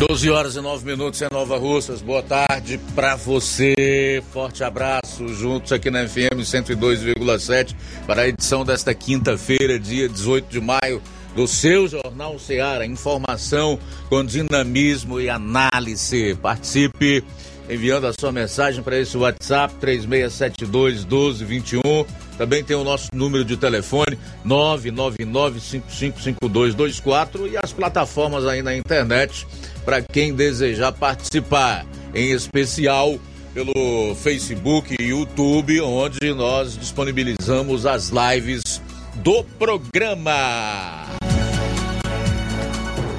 12 horas e 9 minutos em Nova Russas. Boa tarde para você. Forte abraço juntos aqui na FM 102,7 para a edição desta quinta-feira, dia 18 de maio, do seu Jornal Ceará. Informação com dinamismo e análise. Participe enviando a sua mensagem para esse WhatsApp 3672 1221. Também tem o nosso número de telefone 999555224 e as plataformas aí na internet para quem desejar participar, em especial pelo Facebook e YouTube, onde nós disponibilizamos as lives do programa.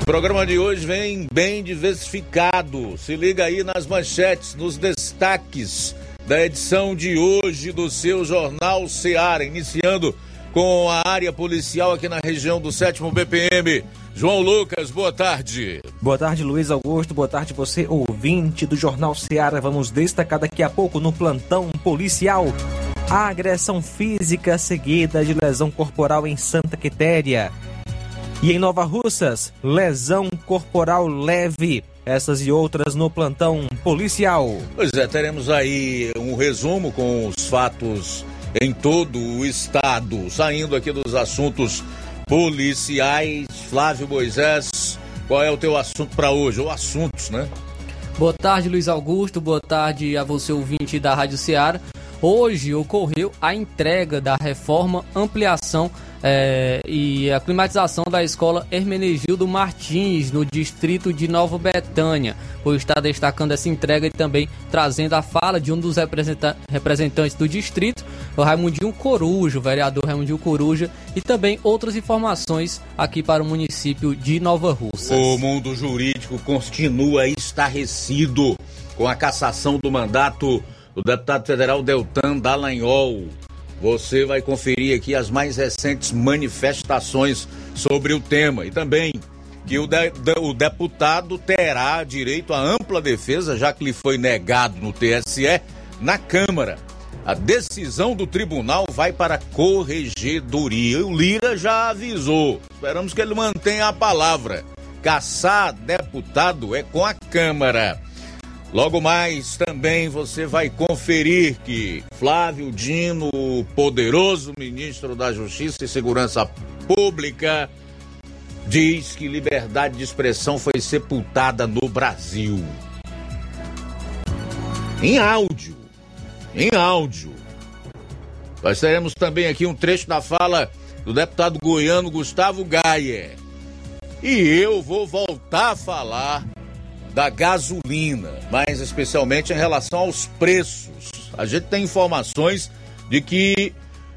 O programa de hoje vem bem diversificado. Se liga aí nas manchetes, nos destaques da edição de hoje do seu Jornal Seara, iniciando com a área policial aqui na região do 7 BPM. João Lucas, boa tarde. Boa tarde, Luiz Augusto. Boa tarde, você ouvinte do Jornal Seara. Vamos destacar daqui a pouco no plantão policial a agressão física seguida de lesão corporal em Santa Quitéria. E em Nova Russas, lesão corporal leve. Essas e outras no plantão policial. Pois é, teremos aí um resumo com os fatos em todo o estado, saindo aqui dos assuntos policiais. Flávio Moisés, qual é o teu assunto para hoje? Ou assuntos, né? Boa tarde, Luiz Augusto. Boa tarde a você, ouvinte da Rádio Ceará. Hoje ocorreu a entrega da reforma, ampliação é, e a climatização da escola Hermenegildo Martins, no distrito de Nova Betânia. Vou estar destacando essa entrega e também trazendo a fala de um dos representantes do distrito, o Raimundinho Coruja, o vereador Raimundinho Coruja, e também outras informações aqui para o município de Nova Russas. O mundo jurídico continua estarrecido com a cassação do mandato do deputado federal Deltan Dallagnol. Você vai conferir aqui as mais recentes manifestações sobre o tema e também que o, de, o deputado terá direito à ampla defesa, já que lhe foi negado no TSE, na Câmara. A decisão do tribunal vai para a corregedoria. O Lira já avisou. Esperamos que ele mantenha a palavra. Caçar deputado é com a Câmara. Logo mais também você vai conferir que Flávio Dino, o poderoso ministro da Justiça e Segurança Pública, diz que liberdade de expressão foi sepultada no Brasil. Em áudio. Em áudio. Nós teremos também aqui um trecho da fala do deputado goiano Gustavo Gaia. E eu vou voltar a falar da gasolina, mais especialmente em relação aos preços. A gente tem informações de que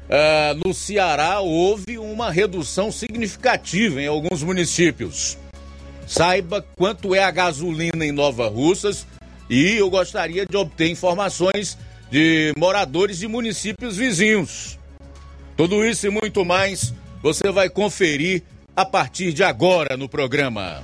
uh, no Ceará houve uma redução significativa em alguns municípios. Saiba quanto é a gasolina em Nova Russas e eu gostaria de obter informações de moradores de municípios vizinhos. Tudo isso e muito mais você vai conferir a partir de agora no programa.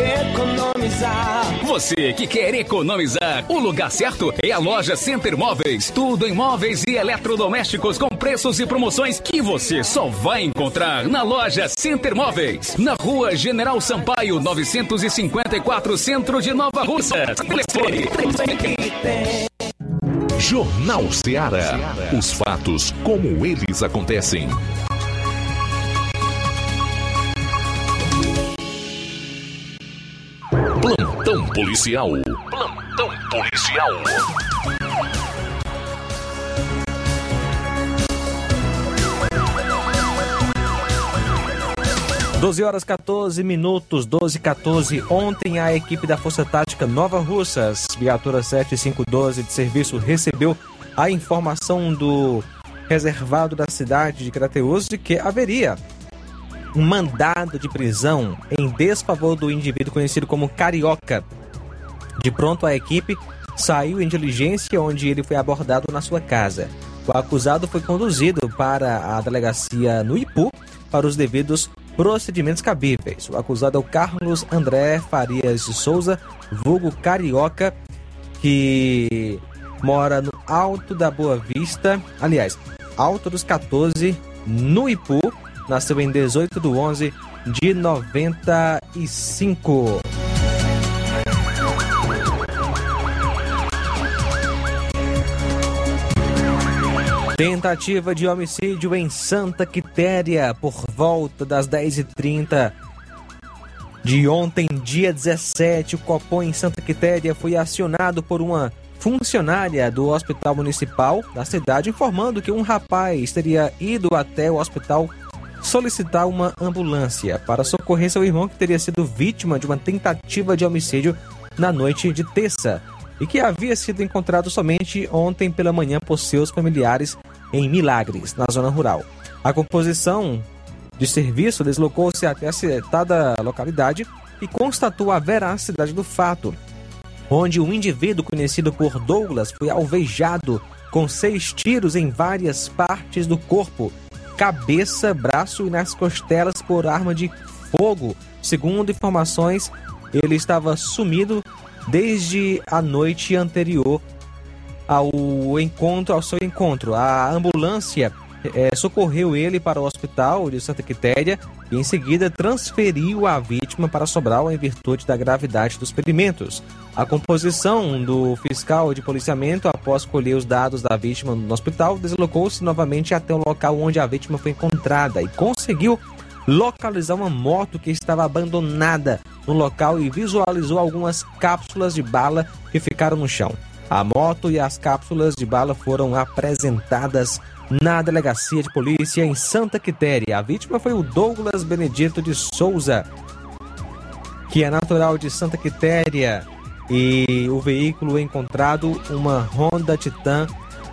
economizar. Você que quer economizar, o lugar certo é a loja Center Móveis. Tudo em móveis e eletrodomésticos com preços e promoções que você só vai encontrar na loja Center Móveis. Na rua General Sampaio, 954, centro de Nova Russa. Telefone. Jornal Ceará. Os fatos como eles acontecem. Plantão policial. Plantão policial. 12 horas 14 minutos, 12 e 14. Ontem a equipe da Força Tática Nova Russas, viatura 7512 de serviço, recebeu a informação do reservado da cidade de Crateus de que haveria um mandado de prisão em desfavor do indivíduo conhecido como Carioca. De pronto, a equipe saiu em diligência onde ele foi abordado na sua casa. O acusado foi conduzido para a delegacia no Ipu para os devidos procedimentos cabíveis. O acusado é o Carlos André Farias de Souza, vulgo Carioca, que mora no Alto da Boa Vista, aliás, Alto dos 14, no Ipu, nasceu em 18 de 11 de 95. Tentativa de homicídio em Santa Quitéria por volta das 10h30 de ontem, dia 17. O Copom em Santa Quitéria foi acionado por uma funcionária do Hospital Municipal da cidade informando que um rapaz teria ido até o hospital solicitar uma ambulância para socorrer seu irmão que teria sido vítima de uma tentativa de homicídio na noite de terça e que havia sido encontrado somente ontem pela manhã por seus familiares em Milagres, na zona rural. A composição de serviço deslocou-se até a citada localidade e constatou a veracidade do fato, onde um indivíduo conhecido por Douglas foi alvejado com seis tiros em várias partes do corpo, cabeça, braço e nas costelas por arma de fogo. Segundo informações, ele estava sumido desde a noite anterior ao encontro, ao seu encontro. A ambulância é, socorreu ele para o hospital de Santa Quitéria e em seguida transferiu a vítima para Sobral em virtude da gravidade dos ferimentos. A composição do fiscal de policiamento, após colher os dados da vítima no hospital, deslocou-se novamente até o local onde a vítima foi encontrada e conseguiu localizar uma moto que estava abandonada no local e visualizou algumas cápsulas de bala que ficaram no chão. A moto e as cápsulas de bala foram apresentadas na delegacia de polícia em Santa Quitéria. A vítima foi o Douglas Benedito de Souza, que é natural de Santa Quitéria, e o veículo encontrado, uma Honda Titan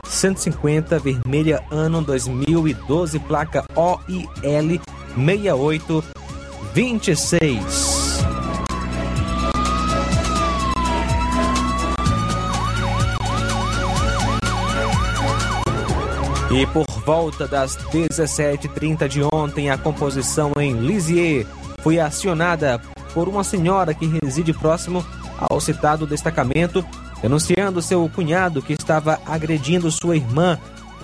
150 vermelha ano 2012, placa OIL 6826. E por volta das 17h30 de ontem, a composição em Lisieux foi acionada por uma senhora que reside próximo ao citado destacamento, denunciando seu cunhado que estava agredindo sua irmã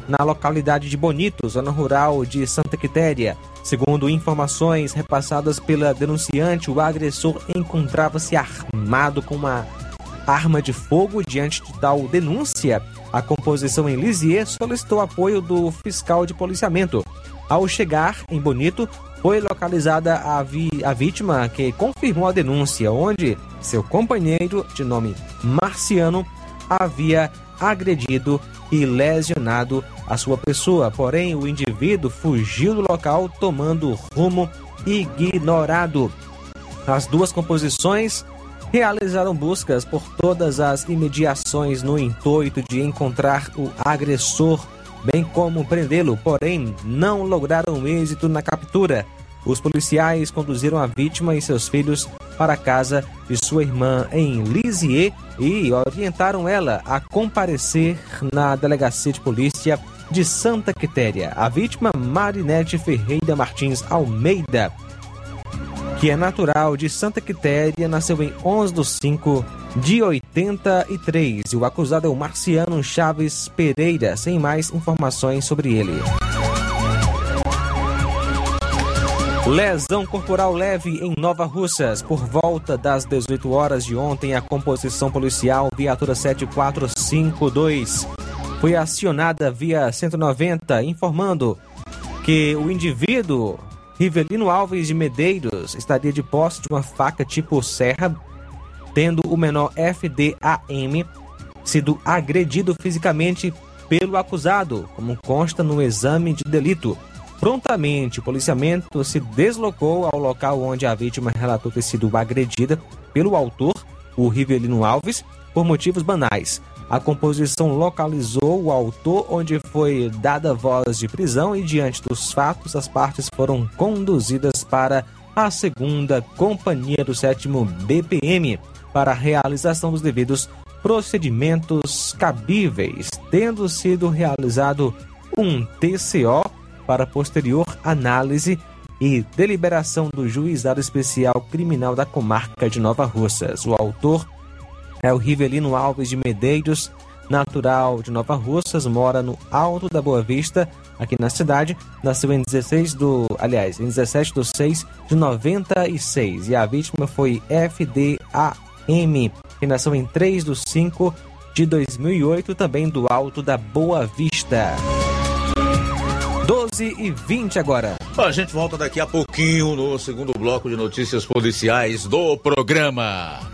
na localidade de Bonito, zona rural de Santa Quitéria. Segundo informações repassadas pela denunciante, o agressor encontrava-se armado com uma arma de fogo. Diante de tal denúncia, a composição em Lisieux solicitou apoio do fiscal de policiamento. Ao chegar em Bonito, foi localizada a, vi a vítima que confirmou a denúncia, onde seu companheiro, de nome Marciano, havia agredido e lesionado a sua pessoa. Porém, o indivíduo fugiu do local tomando rumo ignorado. As duas composições realizaram buscas por todas as imediações no intuito de encontrar o agressor, bem como prendê-lo, porém não lograram êxito na captura. Os policiais conduziram a vítima e seus filhos para a casa de sua irmã em Lisieux e orientaram ela a comparecer na delegacia de polícia de Santa Quitéria. A vítima, Marinete Ferreira Martins Almeida, que é natural de Santa Quitéria, nasceu em 11 de 5 de 83. E o acusado é o Marciano Chaves Pereira, sem mais informações sobre ele. Lesão corporal leve em Nova Russas. Por volta das 18 horas de ontem, a composição policial viatura 7452 foi acionada via 190, informando que o indivíduo Rivelino Alves de Medeiros estaria de posse de uma faca tipo serra, tendo o menor FDAM sido agredido fisicamente pelo acusado, como consta no exame de delito. Prontamente, o policiamento se deslocou ao local onde a vítima relatou ter sido agredida pelo autor, o Rivelino Alves, por motivos banais. A composição localizou o autor, onde foi dada voz de prisão e, diante dos fatos, as partes foram conduzidas para a segunda Companhia do Sétimo BPM para a realização dos devidos procedimentos cabíveis, tendo sido realizado um TCO para posterior análise e deliberação do Juizado Especial Criminal da Comarca de Nova Russas. O autor é o Rivelino Alves de Medeiros, natural de Nova Russas, mora no Alto da Boa Vista, aqui na cidade. Nasceu em 16 do, aliás, em 17 de 6 de 96 e a vítima foi FDAM, que nasceu em 3 de 5 de 2008, também do Alto da Boa Vista. 12 e 20 agora. A gente volta daqui a pouquinho no segundo bloco de notícias policiais do programa.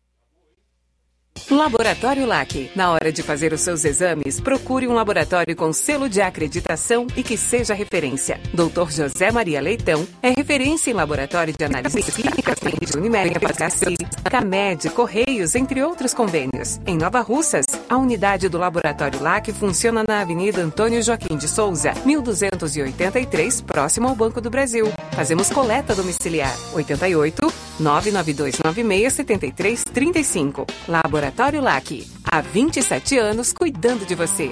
Laboratório LAC. Na hora de fazer os seus exames, procure um laboratório com selo de acreditação e que seja referência. Dr. José Maria Leitão é referência em laboratório de análises clínicas de Unimed, Cassi, CAMED, Correios, entre outros convênios. Em Nova Russas, a unidade do Laboratório LAC funciona na Avenida Antônio Joaquim de Souza, 1283, próximo ao Banco do Brasil. Fazemos coleta domiciliar. 88 99296 7335. Laboratório LAC. Há 27 anos cuidando de você.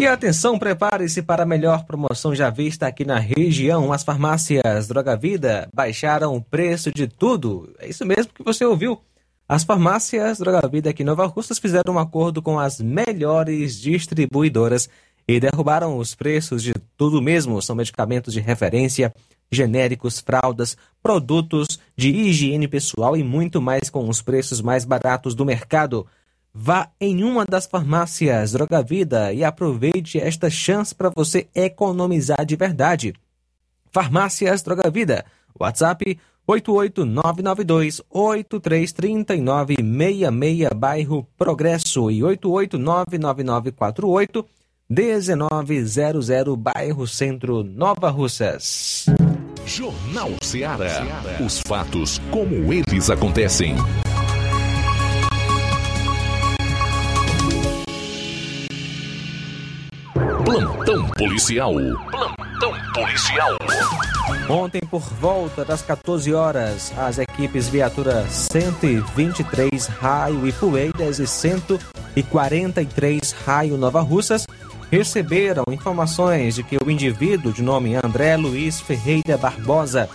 E atenção, prepare-se para a melhor promoção já vista aqui na região. As farmácias Droga Vida baixaram o preço de tudo. É isso mesmo que você ouviu. As farmácias Droga Vida aqui em Nova Russas fizeram um acordo com as melhores distribuidoras e derrubaram os preços de tudo mesmo. São medicamentos de referência, genéricos, fraldas, produtos de higiene pessoal e muito mais com os preços mais baratos do mercado. Vá em uma das farmácias Droga Vida e aproveite esta chance para você economizar de verdade. Farmácias Droga Vida. WhatsApp 88992-833966, bairro Progresso e 8899948-1900, bairro Centro, Nova Russas. Jornal Ceará. Os fatos como eles acontecem. Plantão policial. Plantão policial. Ontem, por volta das 14 horas, as equipes viatura 123 Raio Ipueiras e 143 Raio Nova Russas receberam informações de que o indivíduo de nome André Luiz Ferreira Barbosa,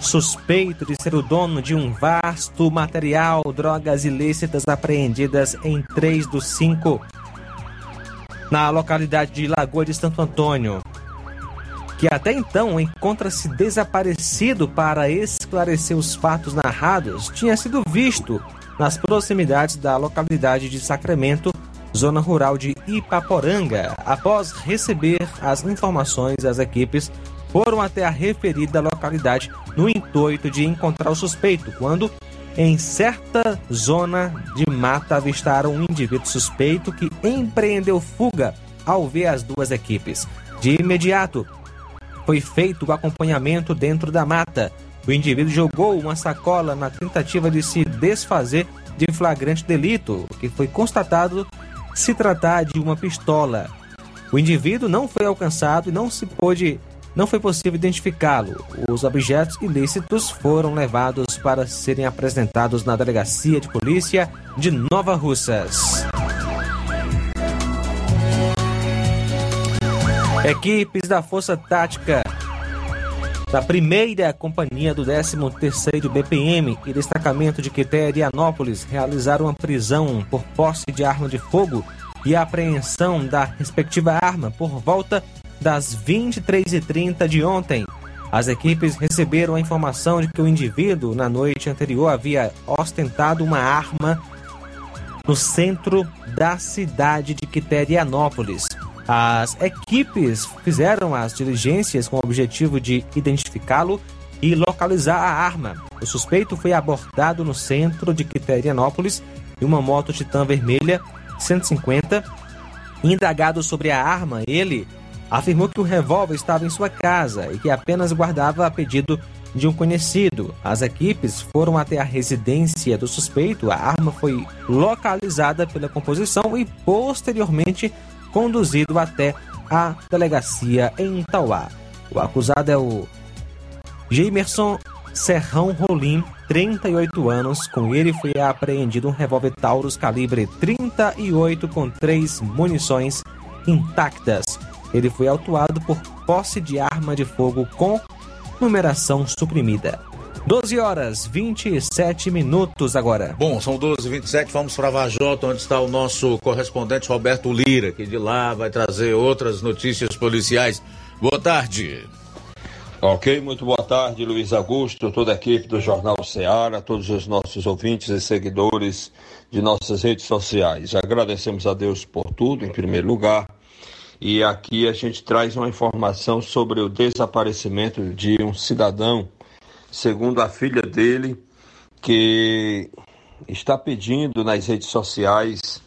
suspeito de ser o dono de um vasto material drogas ilícitas apreendidas em três dos cinco na localidade de Lagoa de Santo Antônio, que até então encontra-se desaparecido para esclarecer os fatos narrados, tinha sido visto nas proximidades da localidade de Sacramento, zona rural de Ipaporanga. Após receber as informações, as equipes foram até a referida localidade no intuito de encontrar o suspeito, quando em certa zona de mata avistaram um indivíduo suspeito que empreendeu fuga ao ver as duas equipes. De imediato, foi feito o acompanhamento dentro da mata. O indivíduo jogou uma sacola na tentativa de se desfazer de flagrante delito, que foi constatado se tratar de uma pistola. O indivíduo não foi alcançado e não se pôde não foi possível identificá-lo. Os objetos ilícitos foram levados para serem apresentados na Delegacia de Polícia de Nova Russas. Equipes da Força Tática da primeira companhia do 13º BPM e destacamento de Quiterianópolis realizaram uma prisão por posse de arma de fogo e apreensão da respectiva arma por volta das 23h30 de ontem. As equipes receberam a informação de que o indivíduo, na noite anterior, havia ostentado uma arma no centro da cidade de Quiterianópolis. As equipes fizeram as diligências com o objetivo de identificá-lo e localizar a arma. O suspeito foi abordado no centro de Quiterianópolis em uma moto Titan vermelha 150. Indagado sobre a arma, ele afirmou que o revólver estava em sua casa e que apenas guardava a pedido de um conhecido. As equipes foram até a residência do suspeito, a arma foi localizada pela composição e posteriormente conduzido até a delegacia em Tauá. O acusado é o Jamerson Serrão Rolim, 38 anos. Com ele foi apreendido um revólver Taurus calibre 38 com três munições intactas. Ele foi autuado por posse de arma de fogo com numeração suprimida. 12 horas 27 minutos agora. Bom, são 12 e 27 vamos para Vajota, onde está o nosso correspondente Roberto Lira, que de lá vai trazer outras notícias policiais. Boa tarde. Ok, muito boa tarde, Luiz Augusto, toda a equipe do Jornal Ceará, todos os nossos ouvintes e seguidores de nossas redes sociais. Agradecemos a Deus por tudo, em primeiro lugar. E aqui a gente traz uma informação sobre o desaparecimento de um cidadão, segundo a filha dele, que está pedindo nas redes sociais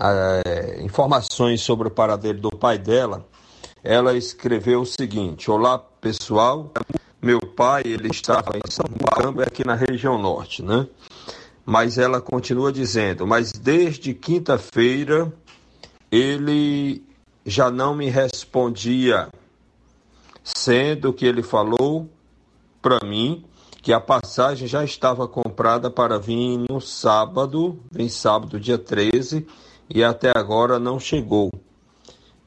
é, informações sobre o paradeiro do pai dela, ela escreveu o seguinte: Olá pessoal, meu pai ele estava em São Paulo, aqui na região norte, né? Mas ela continua dizendo: Mas desde quinta-feira ele já não me respondia, sendo que ele falou para mim que a passagem já estava comprada para vir no sábado, vem sábado, dia 13, e até agora não chegou.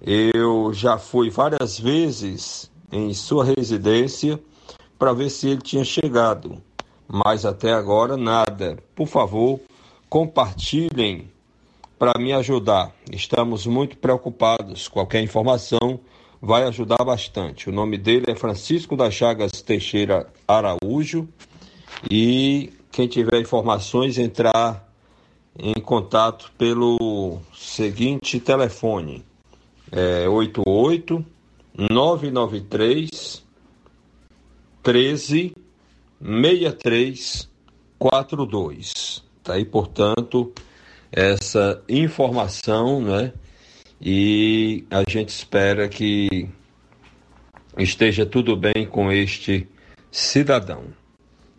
Eu já fui várias vezes em sua residência para ver se ele tinha chegado, mas até agora nada. Por favor, compartilhem para me ajudar. Estamos muito preocupados. Qualquer informação vai ajudar bastante. O nome dele é Francisco das Chagas Teixeira Araújo e quem tiver informações entrar em contato pelo seguinte telefone é 88 993 13 63 42. Tá aí, portanto, essa informação, né? e a gente espera que esteja tudo bem com este cidadão.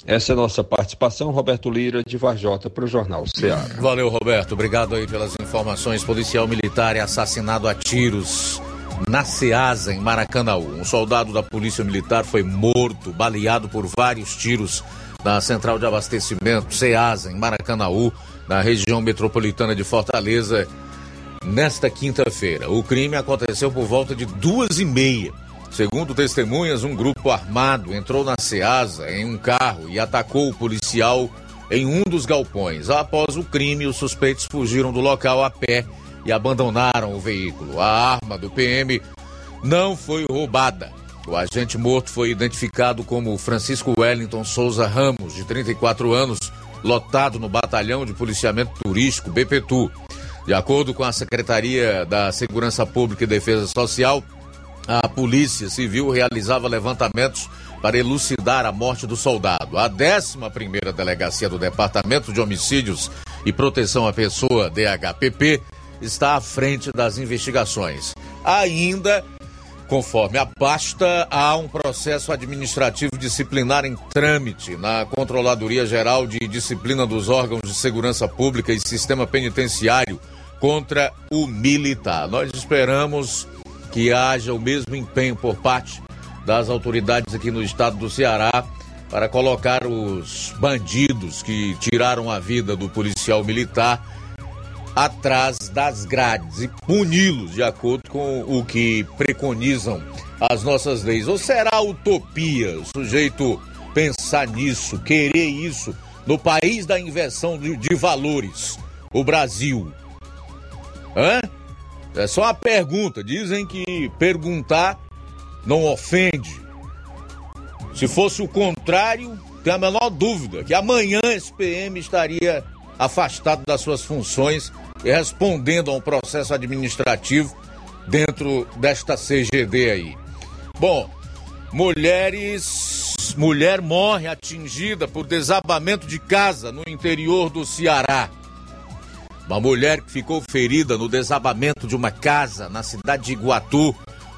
Essa é a nossa participação, Roberto Lira, de Varjota, para o Jornal Ceará. Valeu, Roberto. Obrigado aí pelas informações. Policial militar é assassinado a tiros na Ceasa, em Maracanaú. Um soldado da Polícia Militar foi morto, baleado por vários tiros na central de abastecimento Ceasa, em Maracanaú, na região metropolitana de Fortaleza nesta quinta-feira. O crime aconteceu por volta de duas e meia. Segundo testemunhas, um grupo armado entrou na Ceasa em um carro e atacou o policial em um dos galpões. Após o crime, os suspeitos fugiram do local a pé e abandonaram o veículo. A arma do PM não foi roubada. O agente morto foi identificado como Francisco Wellington Souza Ramos, de 34 anos, lotado no Batalhão de Policiamento Turístico BPTU. De acordo com a Secretaria da Segurança Pública e Defesa Social, a Polícia Civil realizava levantamentos para elucidar a morte do soldado. A 11 Delegacia do Departamento de Homicídios e Proteção à Pessoa, DHPP, está à frente das investigações. Ainda, conforme a pasta, há um processo administrativo disciplinar em trâmite na Controladoria Geral de Disciplina dos Órgãos de Segurança Pública e Sistema Penitenciário contra o militar. Nós esperamos que haja o mesmo empenho por parte das autoridades aqui no estado do Ceará para colocar os bandidos que tiraram a vida do policial militar atrás das grades e puni-los de acordo com o que preconizam as nossas leis. Ou será utopia o sujeito pensar nisso, querer isso no país da inversão de, de valores, o Brasil? Hã? É só uma pergunta. Dizem que perguntar não ofende. Se fosse o contrário, tem a menor dúvida que amanhã esse PM estaria afastado das suas funções e respondendo a um processo administrativo dentro desta CGD aí. Bom, mulheres. Mulher morre atingida por desabamento de casa no interior do Ceará. Uma mulher que ficou ferida no desabamento de uma casa na cidade de Iguatu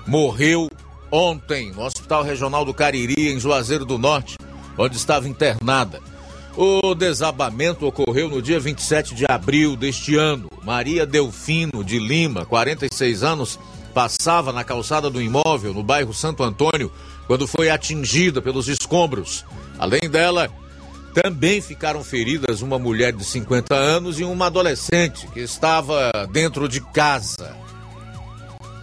morreu ontem no Hospital Regional do Cariri, em Juazeiro do Norte, onde estava internada. O desabamento ocorreu no dia 27 de abril deste ano. Maria Delfino de Lima, 46 anos, passava na calçada do imóvel no bairro Santo Antônio quando foi atingida pelos escombros. Além dela, também ficaram feridas uma mulher de 50 anos e uma adolescente que estava dentro de casa.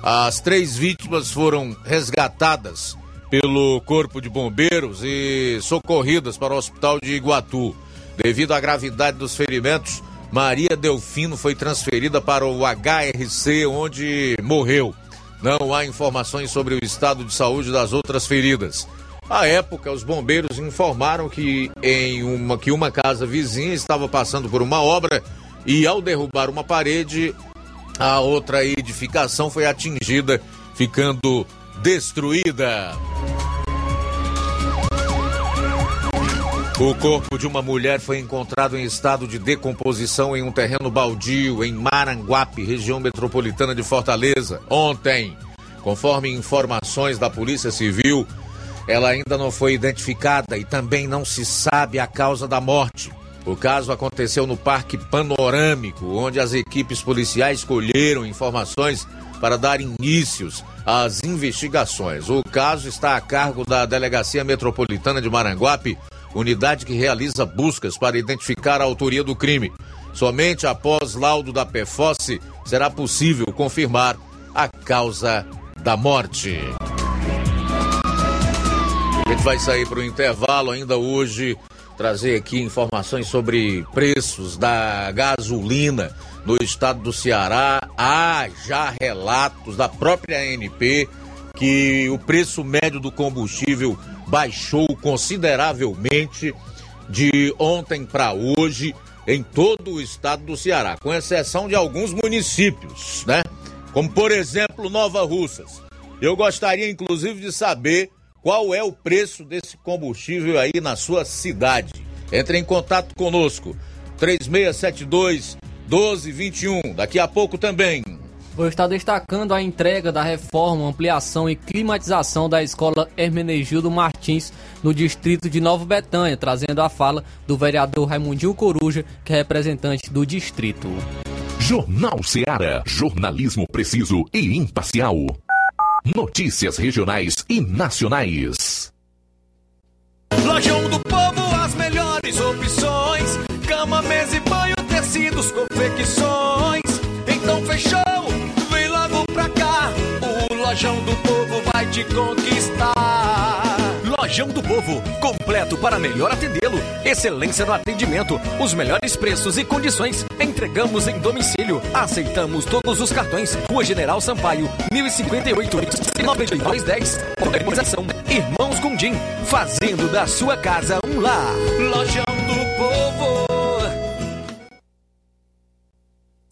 As três vítimas foram resgatadas pelo Corpo de Bombeiros e socorridas para o Hospital de Iguatu. Devido à gravidade dos ferimentos, Maria Delfino foi transferida para o HRC, onde morreu. Não há informações sobre o estado de saúde das outras feridas. À época, os bombeiros informaram que em uma que uma casa vizinha estava passando por uma obra e ao derrubar uma parede, a outra edificação foi atingida, ficando destruída. O corpo de uma mulher foi encontrado em estado de decomposição em um terreno baldio em Maranguape, região metropolitana de Fortaleza, ontem. Conforme informações da Polícia Civil, ela ainda não foi identificada e também não se sabe a causa da morte. O caso aconteceu no Parque Panorâmico, onde as equipes policiais colheram informações para dar inícios às investigações. O caso está a cargo da Delegacia Metropolitana de Maranguape, unidade que realiza buscas para identificar a autoria do crime. Somente após laudo da PFOSSE será possível confirmar a causa da morte. A gente vai sair para o intervalo ainda hoje, trazer aqui informações sobre preços da gasolina no estado do Ceará. Há já relatos da própria ANP que o preço médio do combustível baixou consideravelmente de ontem para hoje em todo o estado do Ceará, com exceção de alguns municípios, né? Como por exemplo Nova Russas. Eu gostaria inclusive de saber qual é o preço desse combustível aí na sua cidade. Entre em contato conosco. 3672 1221. Daqui a pouco também. Vou estar destacando a entrega da reforma, ampliação e climatização da escola Hermenegildo Martins no distrito de Nova Betânia, trazendo a fala do vereador Raimundinho Coruja, que é representante do distrito. Jornal Seara. Jornalismo preciso e imparcial. Notícias regionais e nacionais. Lojão do Povo, as melhores opções: tecidos, confecções. Então fechou, vem logo pra cá. O Lojão do Povo vai te conquistar. Lojão do Povo, completo para melhor atendê-lo. Excelência no atendimento, os melhores preços e condições. Entregamos em domicílio. Aceitamos todos os cartões. Rua General Sampaio, 1058, 9210. Organização Irmãos Gundim, fazendo da sua casa um lar. Lojão do Povo.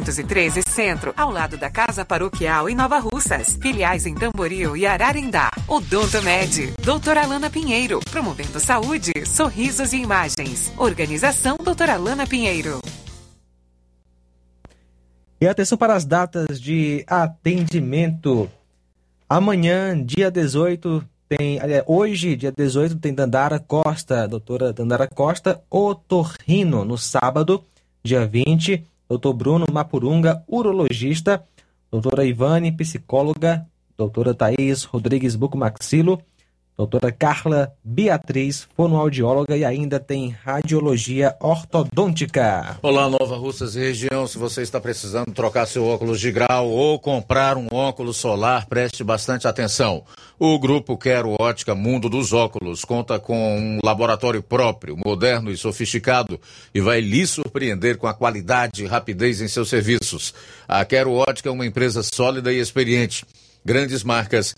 1213 Centro, ao lado da Casa Paroquial em Nova Russas. Filiais em Tamboril e Ararindá. Odonto Med, doutora Alana Pinheiro, promovendo saúde, sorrisos e imagens. Organização doutora Alana Pinheiro. E atenção para as datas de atendimento. Amanhã, dia 18, tem. aliás, Hoje, dia 18, tem Dandara Costa, doutora Dandara Costa, otorrino. No sábado, dia 20, doutor Bruno Mapurunga, urologista, doutora Ivane, psicóloga, doutora Thaís Rodrigues Bucomaxilo, doutora Carla Beatriz, fonoaudióloga e ainda tem radiologia ortodôntica. Olá, Nova Russas e região. Se você está precisando trocar seu óculos de grau ou comprar um óculos solar, preste bastante atenção. O grupo Quero Ótica Mundo dos Óculos conta com um laboratório próprio, moderno e sofisticado e vai lhe surpreender com a qualidade e rapidez em seus serviços. A Quero Ótica é uma empresa sólida e experiente. Grandes marcas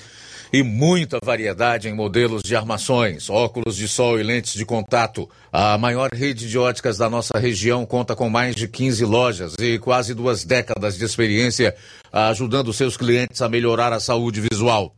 e muita variedade em modelos de armações, óculos de sol e lentes de contato. A maior rede de óticas da nossa região conta com mais de 15 lojas e quase duas décadas de experiência ajudando seus clientes a melhorar a saúde visual.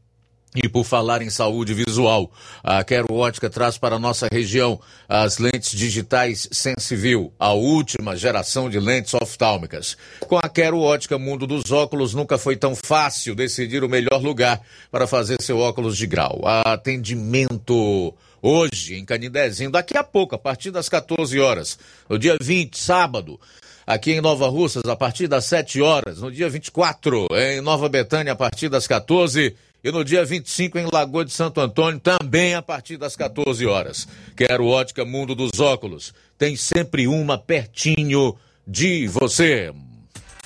E por falar em saúde visual, a Quero Ótica traz para a nossa região as lentes digitais Sensiview, a última geração de lentes oftálmicas. Com a Quero Ótica Mundo dos Óculos, nunca foi tão fácil decidir o melhor lugar para fazer seu óculos de grau. Atendimento hoje em Canidezinho, daqui a pouco, a partir das 14 horas, no dia 20, sábado aqui em Nova Russas a partir das 7 horas, no dia 24 em Nova Betânia a partir das 14 e no dia 25 em Lagoa de Santo Antônio também a partir das 14 horas. Quero ótica Mundo dos Óculos. Tem sempre uma pertinho de você.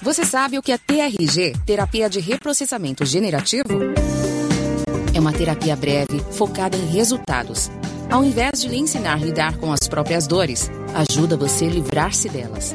Você sabe o que é TRG, terapia de reprocessamento generativo? É uma terapia breve, focada em resultados Ao invés de lhe ensinar a lidar com as próprias dores, ajuda você a livrar-se delas.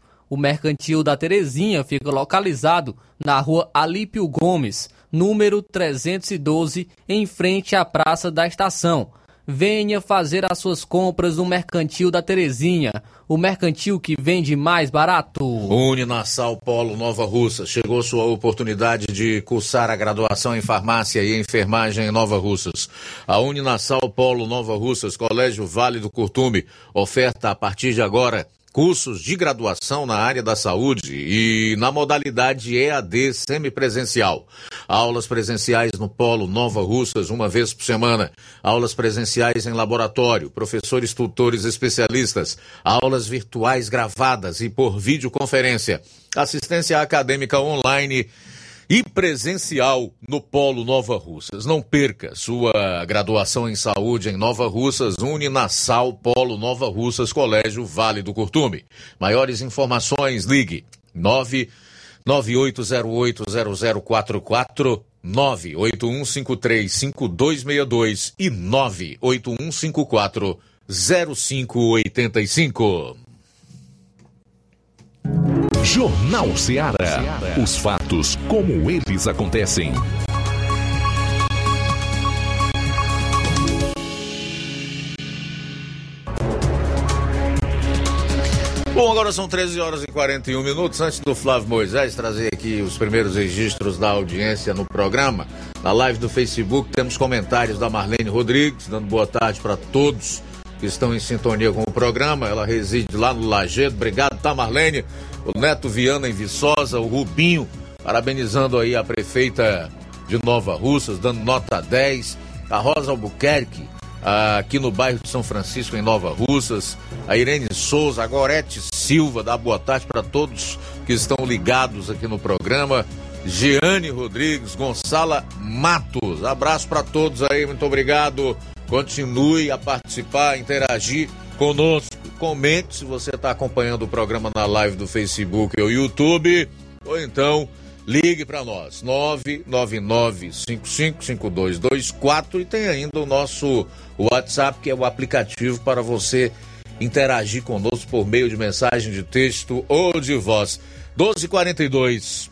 O Mercantil da Terezinha fica localizado na rua Alípio Gomes, número 312, em frente à Praça da Estação. Venha fazer as suas compras no Mercantil da Terezinha, o mercantil que vende mais barato. Uninassal Polo Nova Russa. Chegou sua oportunidade de cursar a graduação em farmácia e enfermagem em Nova Russas. A Uninassal Polo Nova Russas, Colégio Vale do Curtume, oferta a partir de agora cursos de graduação na área da saúde e na modalidade EAD semipresencial. Aulas presenciais no Polo Nova Russas uma vez por semana. Aulas presenciais em laboratório, professores tutores especialistas, aulas virtuais gravadas e por videoconferência. Assistência acadêmica online e presencial no Polo Nova Russas. Não perca sua graduação em saúde em Nova Russas, Uninassal Polo Nova Russas, Colégio Vale do Curtume. Maiores informações, ligue 998080044 981535262 e 98154 0585. Jornal Ceará. Os fatos como eles acontecem. Bom, agora são 13 horas e 41 minutos. Antes do Flávio Moisés trazer aqui os primeiros registros da audiência no programa, na live do Facebook temos comentários da Marlene Rodrigues, dando boa tarde para todos que estão em sintonia com o programa. Ela reside lá no Lagedo. Obrigado, tá, Marlene? O Neto Viana em Viçosa, o Rubinho, parabenizando aí a prefeita de Nova Russas, dando nota 10. A Rosa Albuquerque, aqui no bairro de São Francisco, em Nova Russas. A Irene Souza, a Gorete Silva, dá boa tarde para todos que estão ligados aqui no programa. Jeane Rodrigues, Gonçala Matos, abraço para todos aí, muito obrigado. Continue a participar, interagir conosco. Comente se você está acompanhando o programa na live do Facebook ou YouTube, ou então ligue para nós, 999-555224 e tem ainda o nosso WhatsApp, que é o aplicativo para você interagir conosco por meio de mensagem de texto ou de voz. 1242.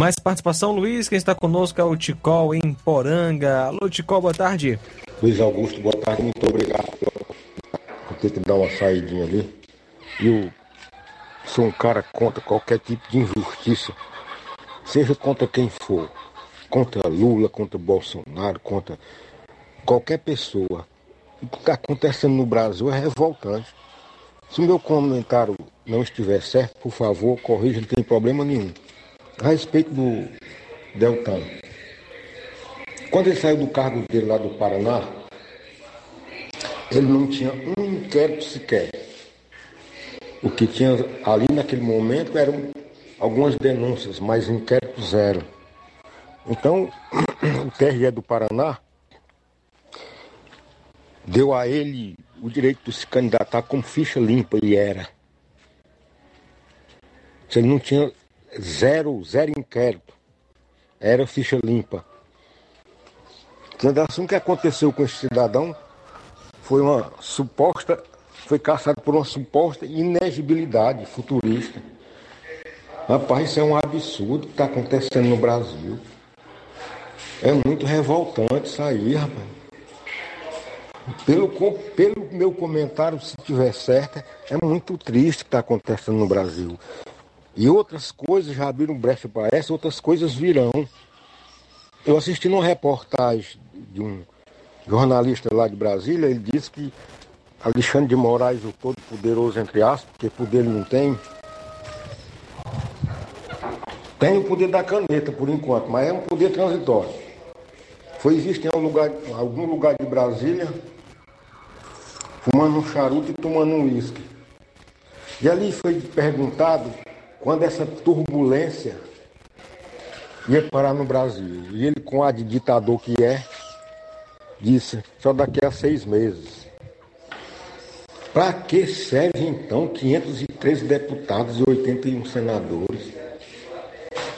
Mais participação, Luiz. Quem está conosco é o Ticol em Poranga. Alô, Ticol, boa tarde. Luiz Augusto, boa tarde. Muito obrigado por ter que dar uma saidinha ali. Eu sou um cara contra qualquer tipo de injustiça, seja contra quem for. Contra Lula, contra Bolsonaro, contra qualquer pessoa. O que está acontecendo no Brasil é revoltante. Se o meu comentário não estiver certo, por favor, corrija, não tem problema nenhum. A respeito do Deltan. Quando ele saiu do cargo dele lá do Paraná, ele não tinha um inquérito sequer. O que tinha ali naquele momento eram algumas denúncias, mas inquérito zero. Então, o TRE do Paraná deu a ele o direito de se candidatar com ficha limpa, e era. Ele não tinha zero, zero inquérito. Era ficha limpa. Então, o que aconteceu com esse cidadão foi uma suposta, foi caçado por uma suposta inegibilidade futurista. Rapaz, isso é um absurdo que está acontecendo no Brasil. É muito revoltante isso aí, rapaz. Pelo, pelo meu comentário, se tiver certo, é muito triste o que está acontecendo no Brasil. E outras coisas já abriram brecha para essa, outras coisas virão. Eu assisti uma reportagem de um jornalista lá de Brasília, ele disse que Alexandre de Moraes, o todo poderoso, entre aspas, porque poder ele não tem, tem o poder da caneta por enquanto, mas é um poder transitório. Foi existe em algum lugar, algum lugar de Brasília, fumando um charuto e tomando um uísque. E ali foi perguntado quando essa turbulência ia parar no Brasil. E ele, com a de ditador que é, disse, só daqui a seis meses. Para que serve então 513 deputados e 81 senadores?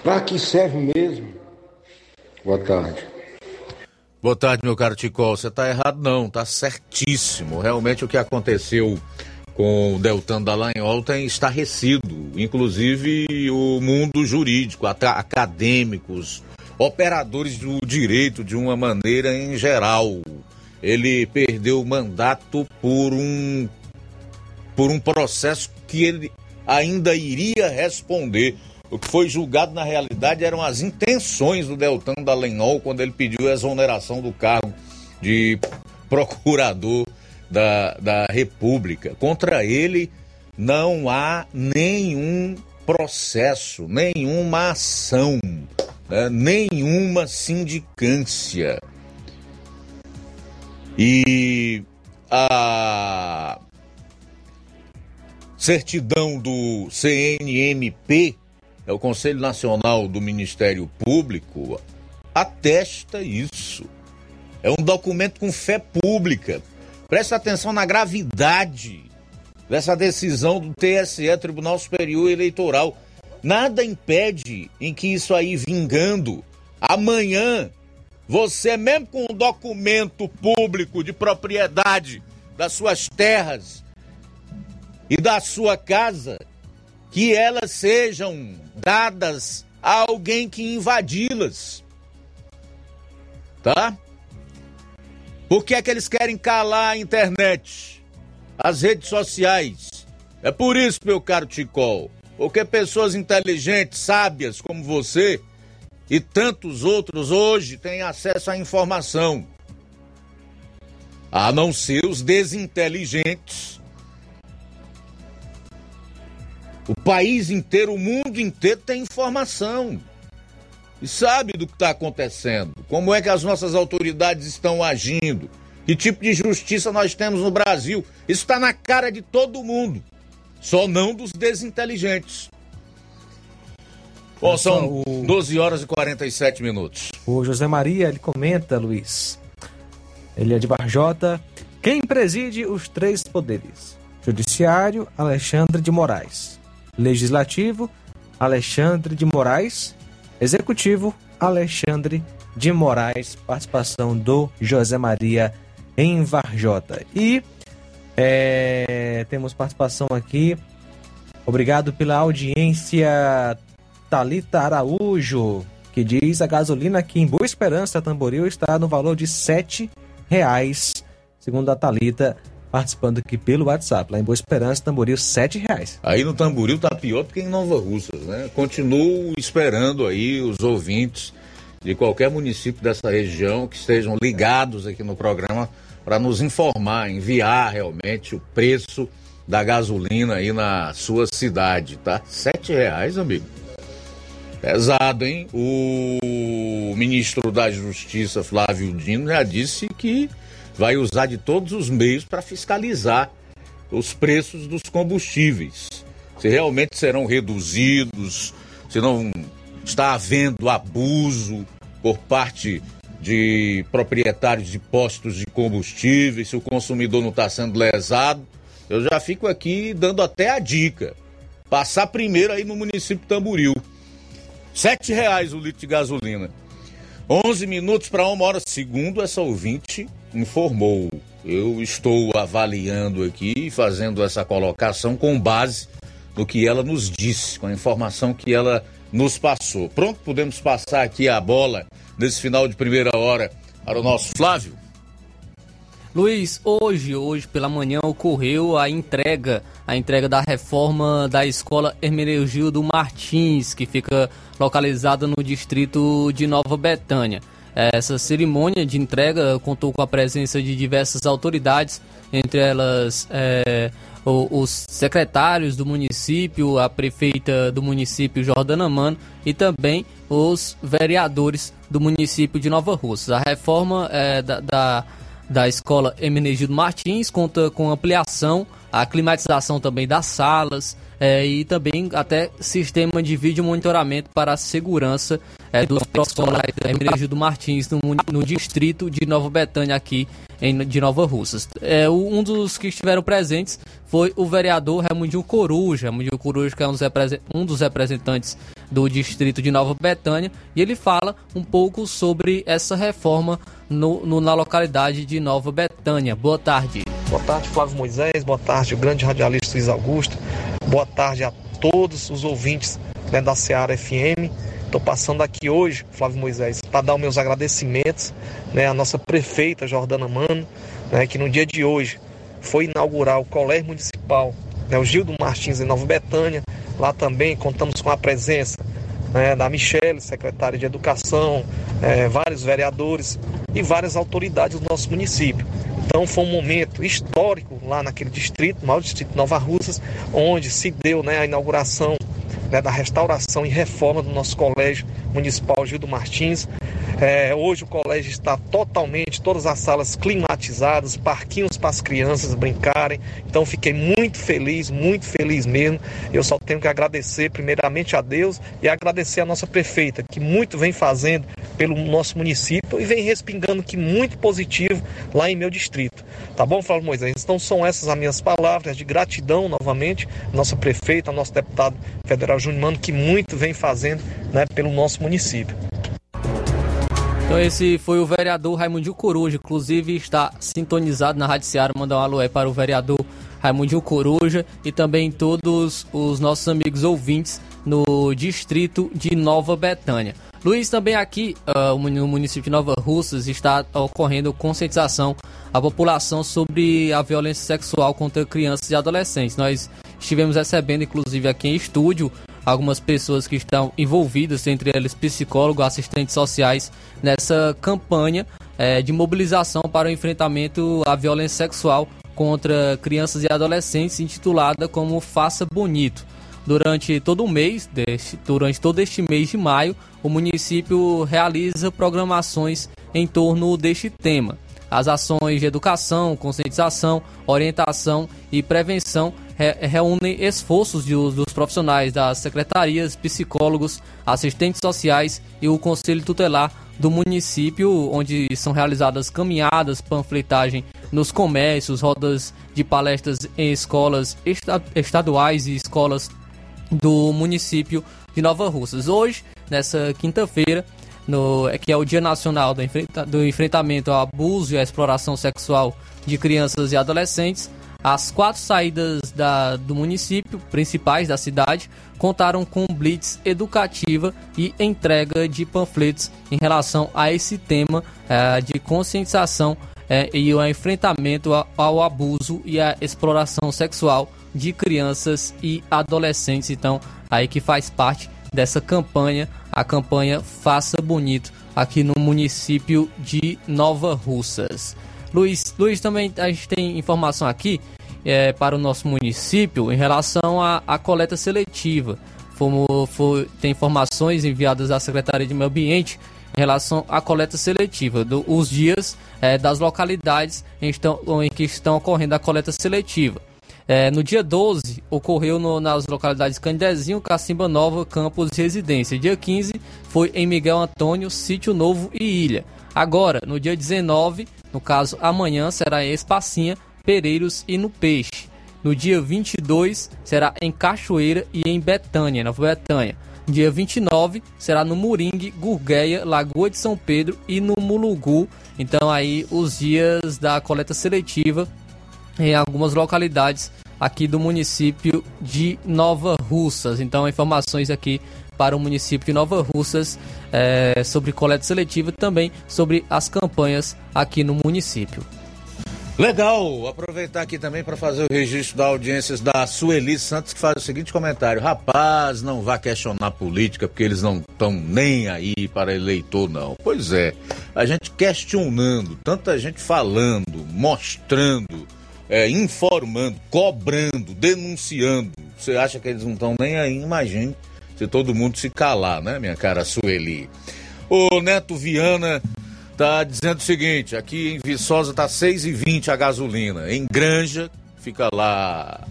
Para que serve mesmo? Boa tarde. Boa tarde, meu caro Ticol. Você está errado, não, está certíssimo. Realmente o que aconteceu com o Deltan Dallagnol tem estarrecido, inclusive o mundo jurídico, acadêmicos, operadores do direito de uma maneira em geral. Ele perdeu o mandato por um por um processo que ele ainda iria responder. O que foi julgado na realidade eram as intenções do Deltan Dallagnol quando ele pediu a exoneração do cargo de procurador da, da República. Contra ele não há nenhum processo, nenhuma ação né, nenhuma sindicância. E a certidão do CNMP, é o Conselho Nacional do Ministério Público, atesta isso. É um documento com fé pública. Presta atenção na gravidade dessa decisão do TSE, Tribunal Superior Eleitoral Nada impede em que isso aí vingando amanhã você mesmo com um documento público de propriedade das suas terras e da sua casa que elas sejam dadas a alguém que invadi-las. Tá? Por que é que eles querem calar a internet, as redes sociais? É por isso, meu caro Ticol, porque pessoas inteligentes, sábias como você e tantos outros hoje têm acesso à informação. A não ser os desinteligentes. O país inteiro, o mundo inteiro tem informação. E sabe do que está acontecendo. Como é que as nossas autoridades estão agindo. Que tipo de justiça nós temos no Brasil. Isso está na cara de todo mundo. Só não dos desinteligentes. Bom, são o... 12 horas e 47 minutos. O José Maria, ele comenta, Luiz. Ele é de Barjota. Quem preside os três poderes? Judiciário, Alexandre de Moraes. Legislativo, Alexandre de Moraes. Executivo, Alexandre de Moraes. Participação do José Maria em Varjota. E é, temos participação aqui. Obrigado pela audiência, Talita Araújo, que diz a gasolina aqui em Boa Esperança, Tamboril, está no valor de R$ reais, segundo a Talita, participando aqui pelo WhatsApp. Lá em Boa Esperança, Tamboril, R$ reais. Aí no Tamboril tá pior do que em Nova Russas, né? Continuo esperando aí os ouvintes de qualquer município dessa região que estejam ligados aqui no programa para nos informar, enviar realmente o preço da gasolina aí na sua cidade, tá? Sete reais, amigo. Pesado, hein? O ministro da Justiça, Flávio Dino, já disse que vai usar de todos os meios para fiscalizar os preços dos combustíveis. Se realmente serão reduzidos, se não está havendo abuso por parte de proprietários de postos de combustíveis, se o consumidor não está sendo lesado. Eu já fico aqui dando até a dica. Passar primeiro aí no município Tamburil. Sete reais o litro de gasolina. 11 minutos para uma hora, segundo essa ouvinte informou. Eu estou avaliando aqui, fazendo essa colocação com base no que ela nos disse, com a informação que ela nos passou. Pronto, podemos passar aqui a bola nesse final de primeira hora para o nosso Flávio. Luiz, hoje, hoje pela manhã ocorreu a entrega, a entrega da reforma da escola Hermenegildo Martins, que fica localizada no distrito de Nova Betânia. Essa cerimônia de entrega contou com a presença de diversas autoridades, entre elas é, os secretários do município, a prefeita do município Jordana Mano e também os vereadores do município de Nova Russa. A reforma é, da, da da Escola Emenegildo Martins, conta com ampliação, a climatização também das salas é, e também até sistema de vídeo monitoramento para a segurança é, dos profissionais da Emenegildo Martins no, no, distrito de Nova Betânia aqui em, de Nova Russas. É, um dos que estiveram presentes foi o vereador Raimundinho Coruja, Raimundinho Coruja que é um dos, um dos representantes do distrito de Nova Betânia, e ele fala um pouco sobre essa reforma no, no, na localidade de Nova Betânia. Boa tarde. Boa tarde, Flávio Moisés. Boa tarde, o grande radialista Luiz Augusto. Boa tarde a todos os ouvintes né, da Seara FM. Estou passando aqui hoje, Flávio Moisés, para dar os meus agradecimentos né, à nossa prefeita Jordana Mano, né, que no dia de hoje foi inaugurar o Colégio Municipal, né, o Gildo Martins em Nova Betânia. Lá também contamos com a presença né, da Michele, secretária de Educação, é, vários vereadores e várias autoridades do nosso município. Então foi um momento histórico lá naquele distrito, maior distrito de Nova Russas, onde se deu né, a inauguração né, da restauração e reforma do nosso colégio municipal Gildo Martins. É, hoje o colégio está totalmente, todas as salas climatizadas, parquinhos para as crianças brincarem. Então fiquei muito feliz, muito feliz mesmo. Eu só tenho que agradecer primeiramente a Deus e agradecer a nossa prefeita, que muito vem fazendo pelo nosso município e vem respingando que muito positivo lá em meu distrito. Tá bom, Flávio Moisés? Então são essas as minhas palavras de gratidão novamente, nossa prefeita, nosso deputado federal Júnior Mano, que muito vem fazendo né, pelo nosso município. Então esse foi o vereador Raimundo Coruja, inclusive está sintonizado na Rádio Seara, mandar um alô aí para o vereador Raimundo Coruja e também todos os nossos amigos ouvintes no distrito de Nova Betânia. Luiz, também aqui uh, no município de Nova Russas está ocorrendo conscientização à população sobre a violência sexual contra crianças e adolescentes. Nós estivemos recebendo, inclusive aqui em estúdio, algumas pessoas que estão envolvidas, entre eles psicólogos, assistentes sociais, nessa campanha é, de mobilização para o enfrentamento à violência sexual contra crianças e adolescentes, intitulada como Faça Bonito. Durante todo o mês, deste, durante todo este mês de maio, o município realiza programações em torno deste tema. As ações de educação, conscientização, orientação e prevenção re reúnem esforços de, dos profissionais das secretarias, psicólogos, assistentes sociais e o conselho tutelar do município, onde são realizadas caminhadas, panfletagem nos comércios, rodas de palestras em escolas estaduais e escolas do município de Nova Russas. Hoje, nessa quinta-feira, no, que é o Dia Nacional do, enfrenta, do Enfrentamento ao Abuso e à Exploração Sexual de Crianças e Adolescentes, as quatro saídas da, do município, principais da cidade, contaram com blitz educativa e entrega de panfletos em relação a esse tema é, de conscientização é, e o enfrentamento ao, ao abuso e à exploração sexual de crianças e adolescentes. Então, aí que faz parte dessa campanha, a campanha Faça Bonito, aqui no município de Nova Russas. Luiz, Luiz também a gente tem informação aqui é, para o nosso município em relação à, coleta seletiva. Foi, tem informações enviadas à Secretaria de Meio Ambiente em relação à coleta seletiva, do, os dias é, das localidades em, estão, em que estão ocorrendo a coleta seletiva. É, no dia 12, ocorreu no, nas localidades Candezinho, Cacimba Nova, Campos e Residência. Dia 15 foi em Miguel Antônio, Sítio Novo e Ilha. Agora, no dia 19, no caso amanhã, será em Espacinha, Pereiros e no Peixe. No dia 22, será em Cachoeira e em Betânia, Nova Betânia. Dia 29 será no Moringue, Gurgueia, Lagoa de São Pedro e no Mulugu. Então aí os dias da coleta seletiva em algumas localidades aqui do município de Nova Russas. Então informações aqui para o município de Nova Russas é, sobre coleta seletiva e também sobre as campanhas aqui no município. Legal, aproveitar aqui também para fazer o registro da audiências da Sueli Santos, que faz o seguinte comentário: Rapaz, não vá questionar política, porque eles não estão nem aí para eleitor, não. Pois é, a gente questionando, tanta gente falando, mostrando, é, informando, cobrando, denunciando. Você acha que eles não estão nem aí? Imagine se todo mundo se calar, né, minha cara Sueli? O Neto Viana tá dizendo o seguinte: aqui em Viçosa tá 6,20 a gasolina. Em Granja, fica lá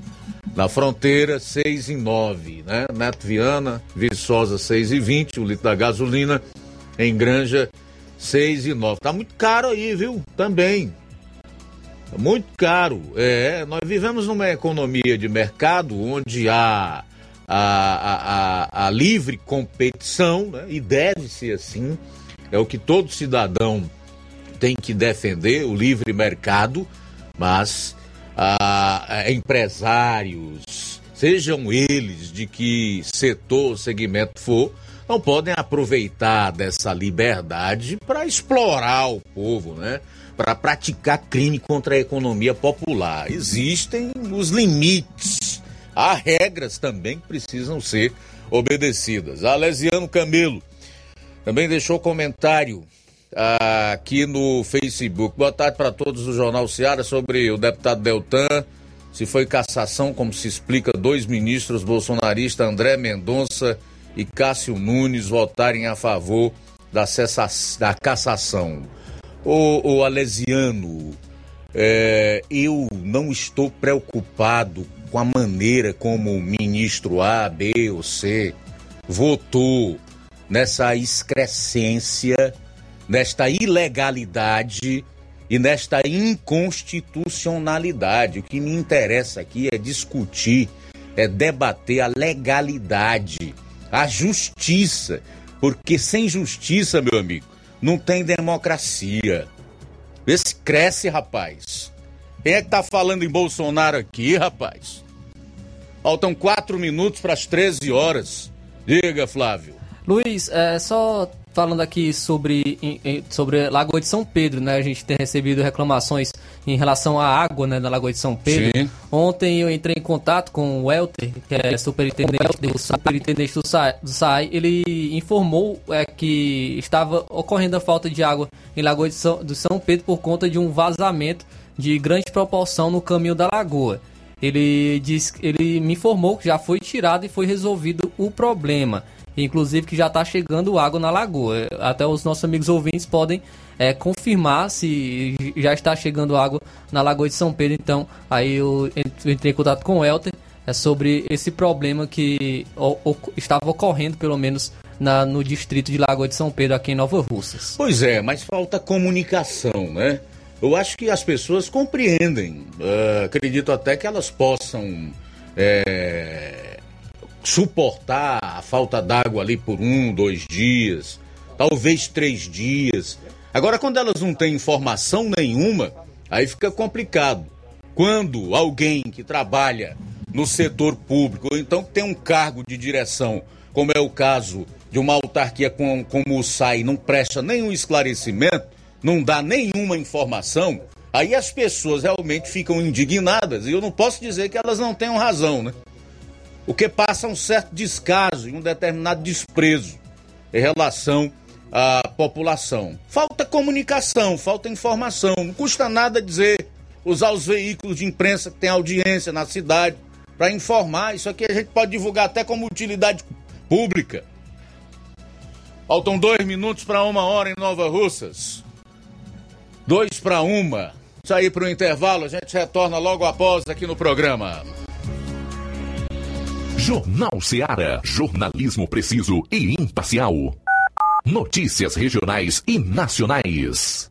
na fronteira, 6,9, né? Neto Viana, Viçosa 6,20 o litro da gasolina. Em Granja, 6,9. Tá muito caro aí, viu? Também. Tá muito caro. É, nós vivemos numa economia de mercado onde há a, a, a, livre competição, né? e deve ser assim é o que todo cidadão tem que defender, o livre mercado, mas empresários, sejam eles de que setor, segmento for, não podem aproveitar dessa liberdade para explorar o povo, né? Para praticar crime contra a economia popular. Existem os limites. Há regras também que precisam ser obedecidas. Alesiano Camelo também deixou comentário ah, aqui no Facebook. Boa tarde para todos do Jornal Seara sobre o deputado Deltan. Se foi cassação, como se explica, dois ministros bolsonaristas, André Mendonça e Cássio Nunes, votarem a favor da, cessa, da cassação. O, o Alesiano, é, eu não estou preocupado com a maneira como o ministro A, B ou C votou nessa excrescência, nesta ilegalidade e nesta inconstitucionalidade. O que me interessa aqui é discutir, é debater a legalidade, a justiça, porque sem justiça, meu amigo, não tem democracia. Vê se cresce, rapaz. Quem é que tá falando em Bolsonaro aqui, rapaz? Faltam quatro minutos para as 13 horas. Diga, Flávio. Luiz, é, só falando aqui sobre, sobre Lagoa de São Pedro, né? A gente tem recebido reclamações em relação à água né, na Lagoa de São Pedro. Sim. Ontem eu entrei em contato com o Welter, que é superintendente, do, superintendente do, SAI, do SAI. Ele informou é, que estava ocorrendo a falta de água em Lagoa de São, do São Pedro por conta de um vazamento de grande proporção no caminho da lagoa. Ele, diz, ele me informou que já foi tirado e foi resolvido o problema inclusive que já está chegando água na lagoa. Até os nossos amigos ouvintes podem é, confirmar se já está chegando água na Lagoa de São Pedro. Então, aí eu entrei em contato com o Elter é, sobre esse problema que o, o, estava ocorrendo, pelo menos na, no distrito de Lagoa de São Pedro, aqui em Nova Russas. Pois é, mas falta comunicação, né? Eu acho que as pessoas compreendem. Uh, acredito até que elas possam. É suportar a falta d'água ali por um, dois dias, talvez três dias. Agora, quando elas não têm informação nenhuma, aí fica complicado. Quando alguém que trabalha no setor público, ou então tem um cargo de direção, como é o caso de uma autarquia com, como o SAI, não presta nenhum esclarecimento, não dá nenhuma informação, aí as pessoas realmente ficam indignadas. E eu não posso dizer que elas não tenham razão, né? o que passa um certo descaso e um determinado desprezo em relação à população. Falta comunicação, falta informação. Não custa nada dizer, usar os veículos de imprensa que tem audiência na cidade para informar. Isso aqui a gente pode divulgar até como utilidade pública. Faltam dois minutos para uma hora em Nova Russas. Dois para uma. Sair para o intervalo, a gente retorna logo após aqui no programa. Jornal Seara. Jornalismo preciso e imparcial. Notícias regionais e nacionais.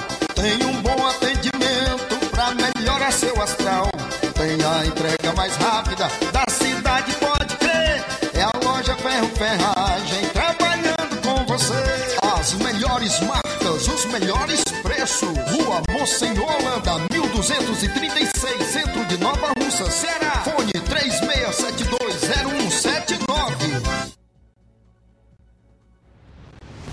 seu astral. Tem a entrega mais rápida da cidade, pode crer. É a loja Ferro Ferragem trabalhando com você. As melhores marcas, os melhores preços. Rua Monsenhor Holanda, 1236, centro de Nova Russa, Ceará. Fone 36720179.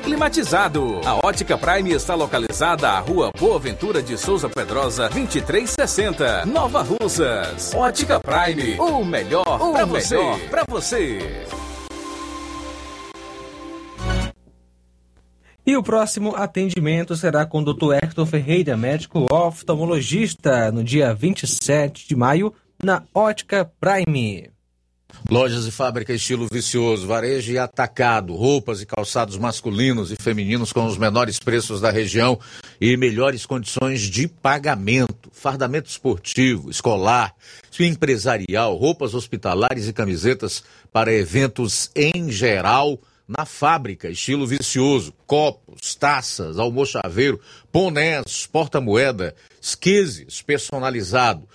climatizado. A Ótica Prime está localizada à Rua Boa Ventura de Souza Pedrosa, 2360, Nova Russas. Ótica Prime, o melhor para você. Pra você. E o próximo atendimento será com o Dr. Hector Ferreira, médico oftalmologista, no dia 27 de maio, na Ótica Prime. Lojas e fábrica estilo vicioso, varejo e atacado, roupas e calçados masculinos e femininos com os menores preços da região e melhores condições de pagamento, fardamento esportivo, escolar, empresarial, roupas hospitalares e camisetas para eventos em geral na fábrica, estilo vicioso, copos, taças, almochaveiro, bonés, porta-moeda, esquises personalizado.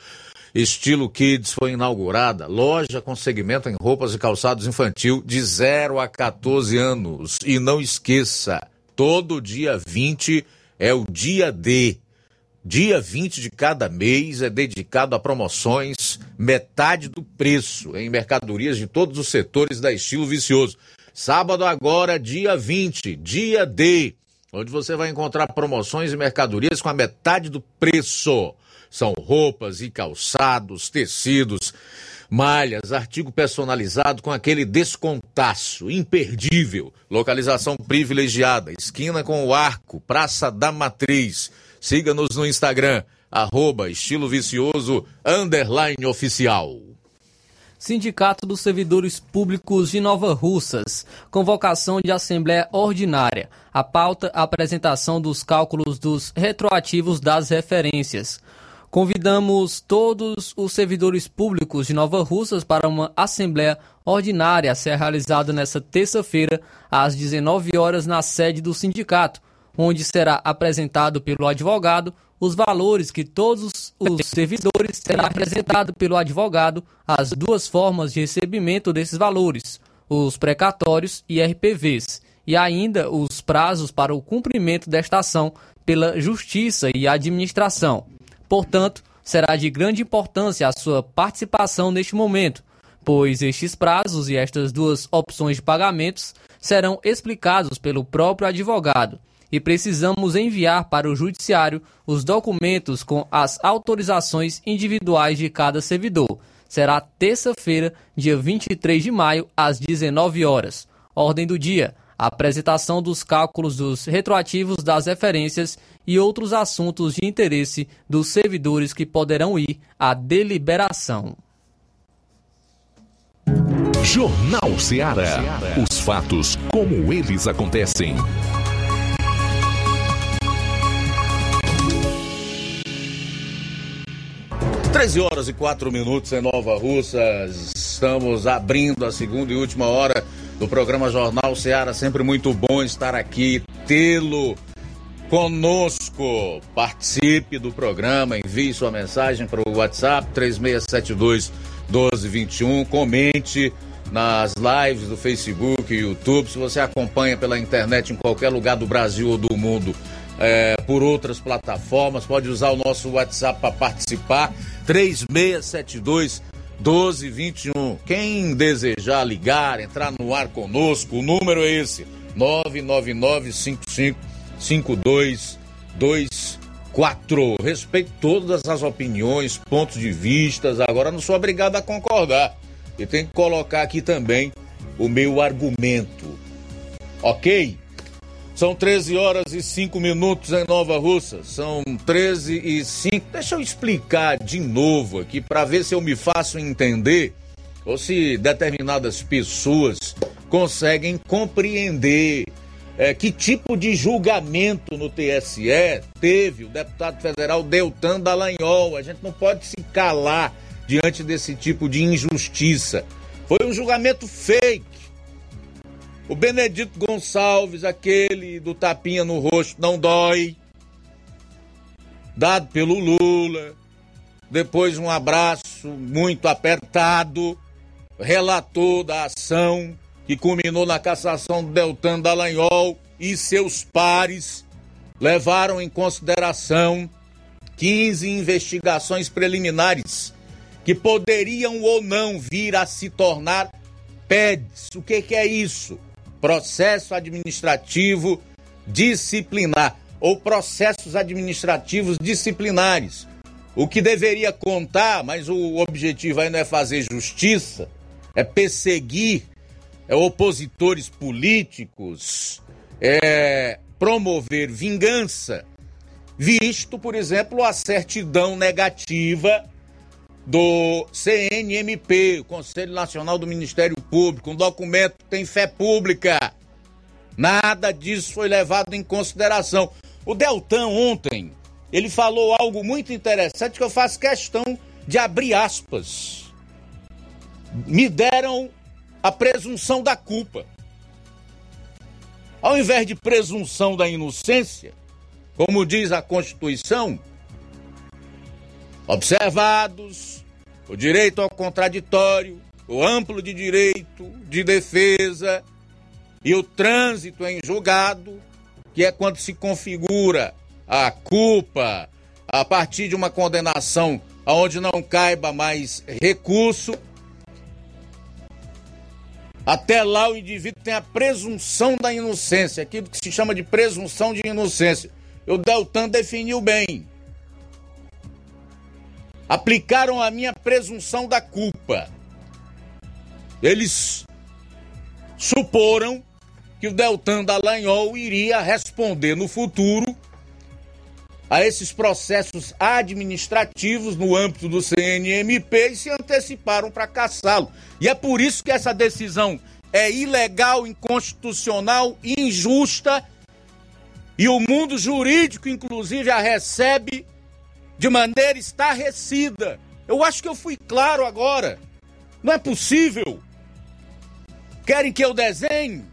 Estilo Kids foi inaugurada, loja com segmento em roupas e calçados infantil de 0 a 14 anos. E não esqueça, todo dia 20 é o dia D. Dia 20 de cada mês é dedicado a promoções, metade do preço em mercadorias de todos os setores da Estilo Vicioso. Sábado agora, dia 20, dia D, onde você vai encontrar promoções e mercadorias com a metade do preço. São roupas e calçados, tecidos, malhas, artigo personalizado com aquele descontaço imperdível. Localização privilegiada, esquina com o Arco, Praça da Matriz. Siga-nos no Instagram, arroba estilo vicioso, underline oficial. Sindicato dos Servidores Públicos de Nova Russas. Convocação de Assembleia Ordinária. A pauta, apresentação dos cálculos dos retroativos das referências. Convidamos todos os servidores públicos de Nova Russas para uma Assembleia Ordinária a ser realizada nesta terça-feira, às 19 horas, na sede do sindicato, onde será apresentado pelo advogado os valores que todos os servidores serão apresentado pelo advogado as duas formas de recebimento desses valores, os precatórios e RPVs, e ainda os prazos para o cumprimento desta ação pela Justiça e Administração. Portanto, será de grande importância a sua participação neste momento, pois estes prazos e estas duas opções de pagamentos serão explicados pelo próprio advogado e precisamos enviar para o Judiciário os documentos com as autorizações individuais de cada servidor. Será terça-feira, dia 23 de maio, às 19 horas. Ordem do dia: apresentação dos cálculos dos retroativos das referências e outros assuntos de interesse dos servidores que poderão ir à deliberação. Jornal Ceará. Os fatos como eles acontecem. 13 horas e 4 minutos em Nova Russas. Estamos abrindo a segunda e última hora do programa Jornal Ceará. Sempre muito bom estar aqui, tê-lo conosco. Participe do programa, envie sua mensagem para o WhatsApp 3672 1221. Comente nas lives do Facebook e YouTube. Se você acompanha pela internet em qualquer lugar do Brasil ou do mundo, é, por outras plataformas, pode usar o nosso WhatsApp para participar. 3672 1221. Quem desejar ligar, entrar no ar conosco, o número é esse: 999555224. Respeito todas as opiniões, pontos de vistas. Agora não sou obrigado a concordar. E tem que colocar aqui também o meu argumento. Ok? São 13 horas e 5 minutos em Nova Russa. São 13 e 5. Deixa eu explicar de novo aqui para ver se eu me faço entender ou se determinadas pessoas conseguem compreender é, que tipo de julgamento no TSE teve o deputado federal Deltan Dallagnol. A gente não pode se calar diante desse tipo de injustiça. Foi um julgamento fake o Benedito Gonçalves, aquele do tapinha no rosto, não dói. Dado pelo Lula. Depois um abraço muito apertado. Relator da ação que culminou na cassação do Deltan Dallagnol e seus pares levaram em consideração 15 investigações preliminares que poderiam ou não vir a se tornar PEDs. O que, que é isso? Processo administrativo disciplinar ou processos administrativos disciplinares. O que deveria contar, mas o objetivo aí não é fazer justiça, é perseguir é, opositores políticos, é promover vingança, visto, por exemplo, a certidão negativa do CNMP, o Conselho Nacional do Ministério Público, um documento que tem fé pública. Nada disso foi levado em consideração. O Deltan ontem, ele falou algo muito interessante que eu faço questão de abrir aspas. Me deram a presunção da culpa. Ao invés de presunção da inocência, como diz a Constituição, observados o direito ao contraditório, o amplo de direito de defesa e o trânsito em julgado, que é quando se configura a culpa a partir de uma condenação aonde não caiba mais recurso. Até lá o indivíduo tem a presunção da inocência, aquilo que se chama de presunção de inocência. O Deltan definiu bem aplicaram a minha presunção da culpa. Eles suporam que o Deltan Dallagnol iria responder no futuro a esses processos administrativos no âmbito do CNMP e se anteciparam para caçá-lo. E é por isso que essa decisão é ilegal, inconstitucional, injusta e o mundo jurídico, inclusive, a recebe de maneira estarrecida. Eu acho que eu fui claro agora. Não é possível. Querem que eu desenhe?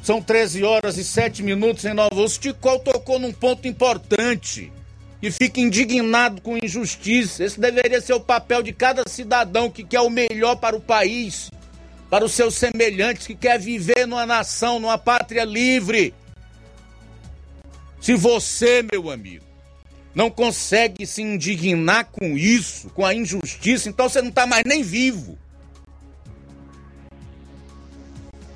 São 13 horas e 7 minutos em Nova Rússia. Ticol tocou num ponto importante e fica indignado com injustiça. Esse deveria ser o papel de cada cidadão que quer o melhor para o país, para os seus semelhantes, que quer viver numa nação, numa pátria livre. Se você, meu amigo, não consegue se indignar com isso, com a injustiça, então você não está mais nem vivo.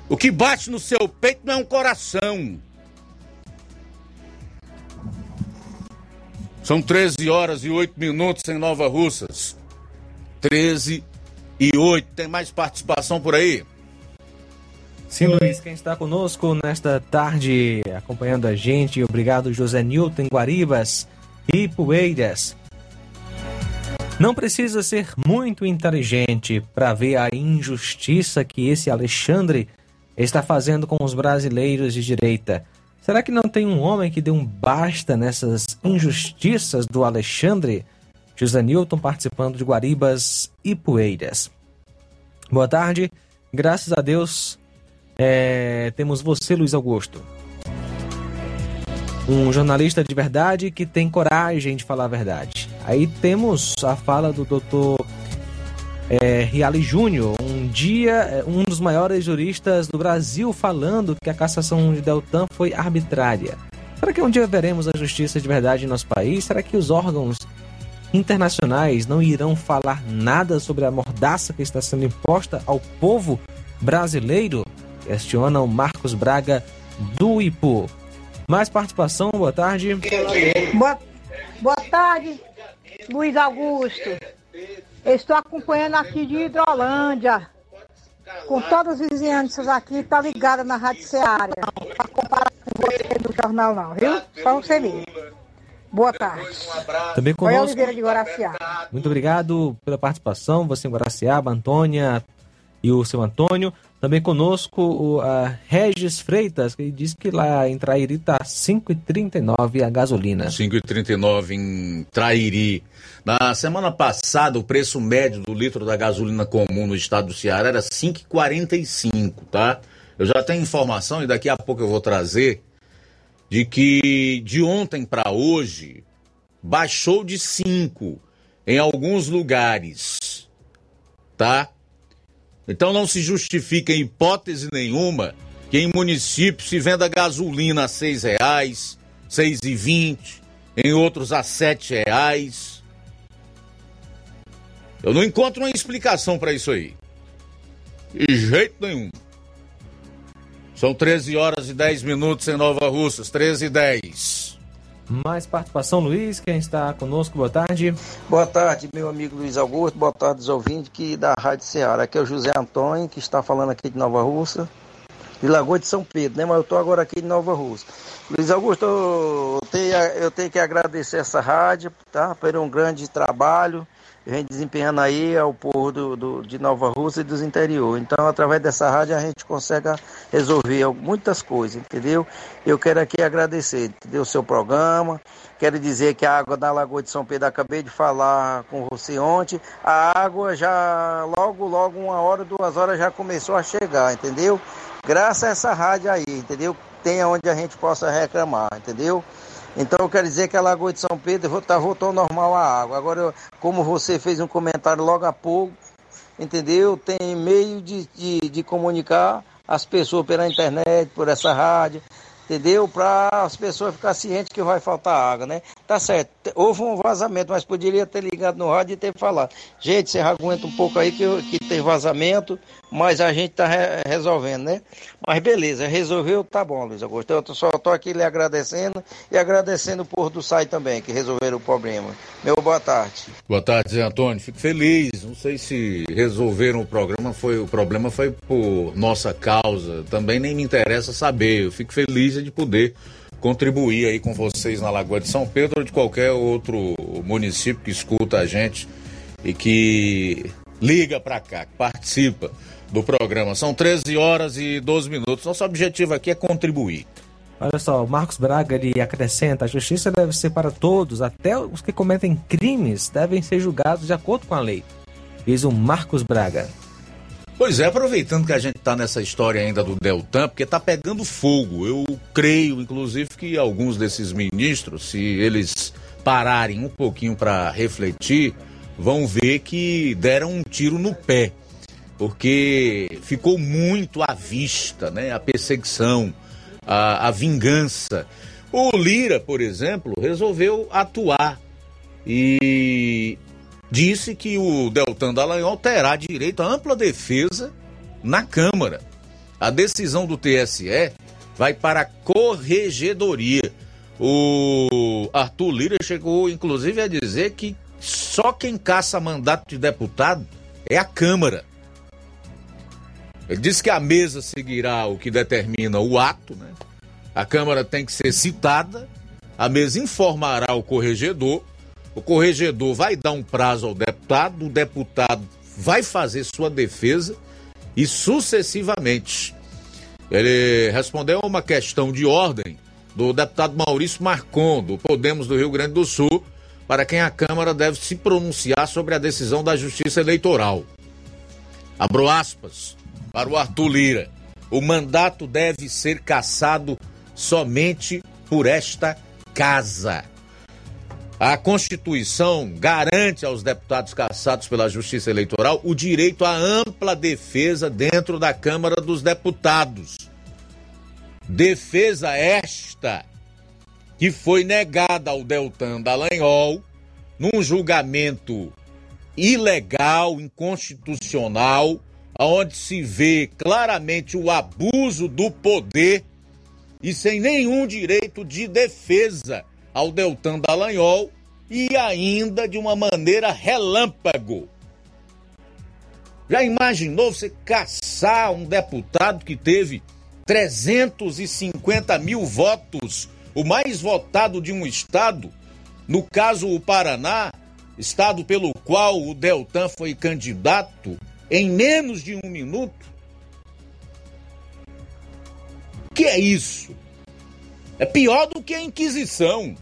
O que bate no seu peito não é um coração. São 13 horas e 8 minutos em Nova Russas. 13 e 8. Tem mais participação por aí? Sim, Luiz, quem está conosco nesta tarde acompanhando a gente, obrigado José Newton Guaribas e Poeiras. Não precisa ser muito inteligente para ver a injustiça que esse Alexandre está fazendo com os brasileiros de direita. Será que não tem um homem que dê um basta nessas injustiças do Alexandre? José Newton participando de Guaribas e Poeiras. Boa tarde, graças a Deus é, temos você, Luiz Augusto. Um jornalista de verdade que tem coragem de falar a verdade. Aí temos a fala do doutor é, Riali Júnior, um dia, é, um dos maiores juristas do Brasil, falando que a cassação de Deltan foi arbitrária. Será que um dia veremos a justiça de verdade em nosso país? Será que os órgãos internacionais não irão falar nada sobre a mordaça que está sendo imposta ao povo brasileiro? Questiona o Marcos Braga do Ipu. Mais participação, boa tarde. Boa, boa tarde, Luiz Augusto. Estou acompanhando aqui de Hidrolândia. Com todas as vizinhanças aqui, tá ligada na Rádio Seara. Para comparar com você do jornal não, viu? Só você mesmo. Boa tarde. Também conosco. Oliveira de Guaraciaba. Muito obrigado pela participação, você em Guaraciaba, Antônia e o seu Antônio. Também conosco o Regis Freitas, que diz que lá em Trairi está 5,39 a gasolina. 5,39 em Trairi. Na semana passada, o preço médio do litro da gasolina comum no estado do Ceará era 5,45, tá? Eu já tenho informação e daqui a pouco eu vou trazer de que de ontem para hoje baixou de 5 em alguns lugares, tá? Então não se justifica em hipótese nenhuma que em municípios se venda gasolina a seis reais, seis e vinte, em outros a sete reais. Eu não encontro uma explicação para isso aí. De jeito nenhum. São 13 horas e 10 minutos em Nova Russas, 13 e 10. Mais participação, Luiz, quem está conosco, boa tarde. Boa tarde, meu amigo Luiz Augusto, boa tarde os ouvintes aqui da Rádio Ceará. Aqui é o José Antônio, que está falando aqui de Nova Russa, de Lagoa de São Pedro, né? Mas eu estou agora aqui de Nova Russa. Luiz Augusto, eu tenho, eu tenho que agradecer essa rádio, tá? Por um grande trabalho, gente desempenhando aí ao povo do, do, de Nova Rússia e dos interior. Então, através dessa rádio, a gente consegue resolver muitas coisas, entendeu? Eu quero aqui agradecer, entendeu? O seu programa. Quero dizer que a água da Lagoa de São Pedro, acabei de falar com você ontem, a água já, logo, logo, uma hora, duas horas já começou a chegar, entendeu? Graças a essa rádio aí, entendeu? Tem onde a gente possa reclamar, entendeu? Então eu quero dizer que a Lagoa de São Pedro está voltou normal a água. Agora, eu, como você fez um comentário logo há pouco, entendeu? Tem meio de, de, de comunicar as pessoas pela internet, por essa rádio, entendeu? Para as pessoas ficarem cientes que vai faltar água, né? Tá certo, houve um vazamento, mas poderia ter ligado no rádio e ter falado. Gente, você aguenta um pouco aí que, que tem vazamento, mas a gente tá re resolvendo, né? Mas beleza, resolveu, tá bom, Luiz Augusto. Eu só tô aqui lhe agradecendo e agradecendo o povo do SAI também, que resolveram o problema. Meu boa tarde. Boa tarde, Zé Antônio. Fico feliz. Não sei se resolveram o programa, foi o problema foi por nossa causa. Também nem me interessa saber. Eu fico feliz de poder contribuir aí com vocês na Lagoa de São Pedro ou de qualquer outro município que escuta a gente e que liga para cá, que participa do programa. São 13 horas e 12 minutos. Nosso objetivo aqui é contribuir. Olha só, o Marcos Braga ele acrescenta: a justiça deve ser para todos, até os que cometem crimes devem ser julgados de acordo com a lei. Diz o Marcos Braga. Pois é, aproveitando que a gente está nessa história ainda do Deltan, porque está pegando fogo. Eu creio, inclusive, que alguns desses ministros, se eles pararem um pouquinho para refletir, vão ver que deram um tiro no pé, porque ficou muito à vista, né? A perseguição, a, a vingança. O Lira, por exemplo, resolveu atuar e disse que o Deltan Dallagnol terá direito à ampla defesa na Câmara. A decisão do TSE vai para a corregedoria. O Arthur Lira chegou, inclusive, a dizer que só quem caça mandato de deputado é a Câmara. Ele disse que a mesa seguirá o que determina o ato, né? A Câmara tem que ser citada, a mesa informará o corregedor o corregedor vai dar um prazo ao deputado, o deputado vai fazer sua defesa e sucessivamente. Ele respondeu a uma questão de ordem do deputado Maurício Marcon, do Podemos do Rio Grande do Sul, para quem a Câmara deve se pronunciar sobre a decisão da Justiça Eleitoral. Abro aspas para o Arthur Lira. O mandato deve ser cassado somente por esta casa. A Constituição garante aos deputados cassados pela Justiça Eleitoral o direito à ampla defesa dentro da Câmara dos Deputados. Defesa esta que foi negada ao Deltan Dallagnol num julgamento ilegal, inconstitucional, onde se vê claramente o abuso do poder e sem nenhum direito de defesa ao Deltan Dallagnol e ainda de uma maneira relâmpago. Já imaginou você caçar um deputado que teve 350 mil votos, o mais votado de um estado, no caso o Paraná, estado pelo qual o Deltan foi candidato, em menos de um minuto? Que é isso? É pior do que a Inquisição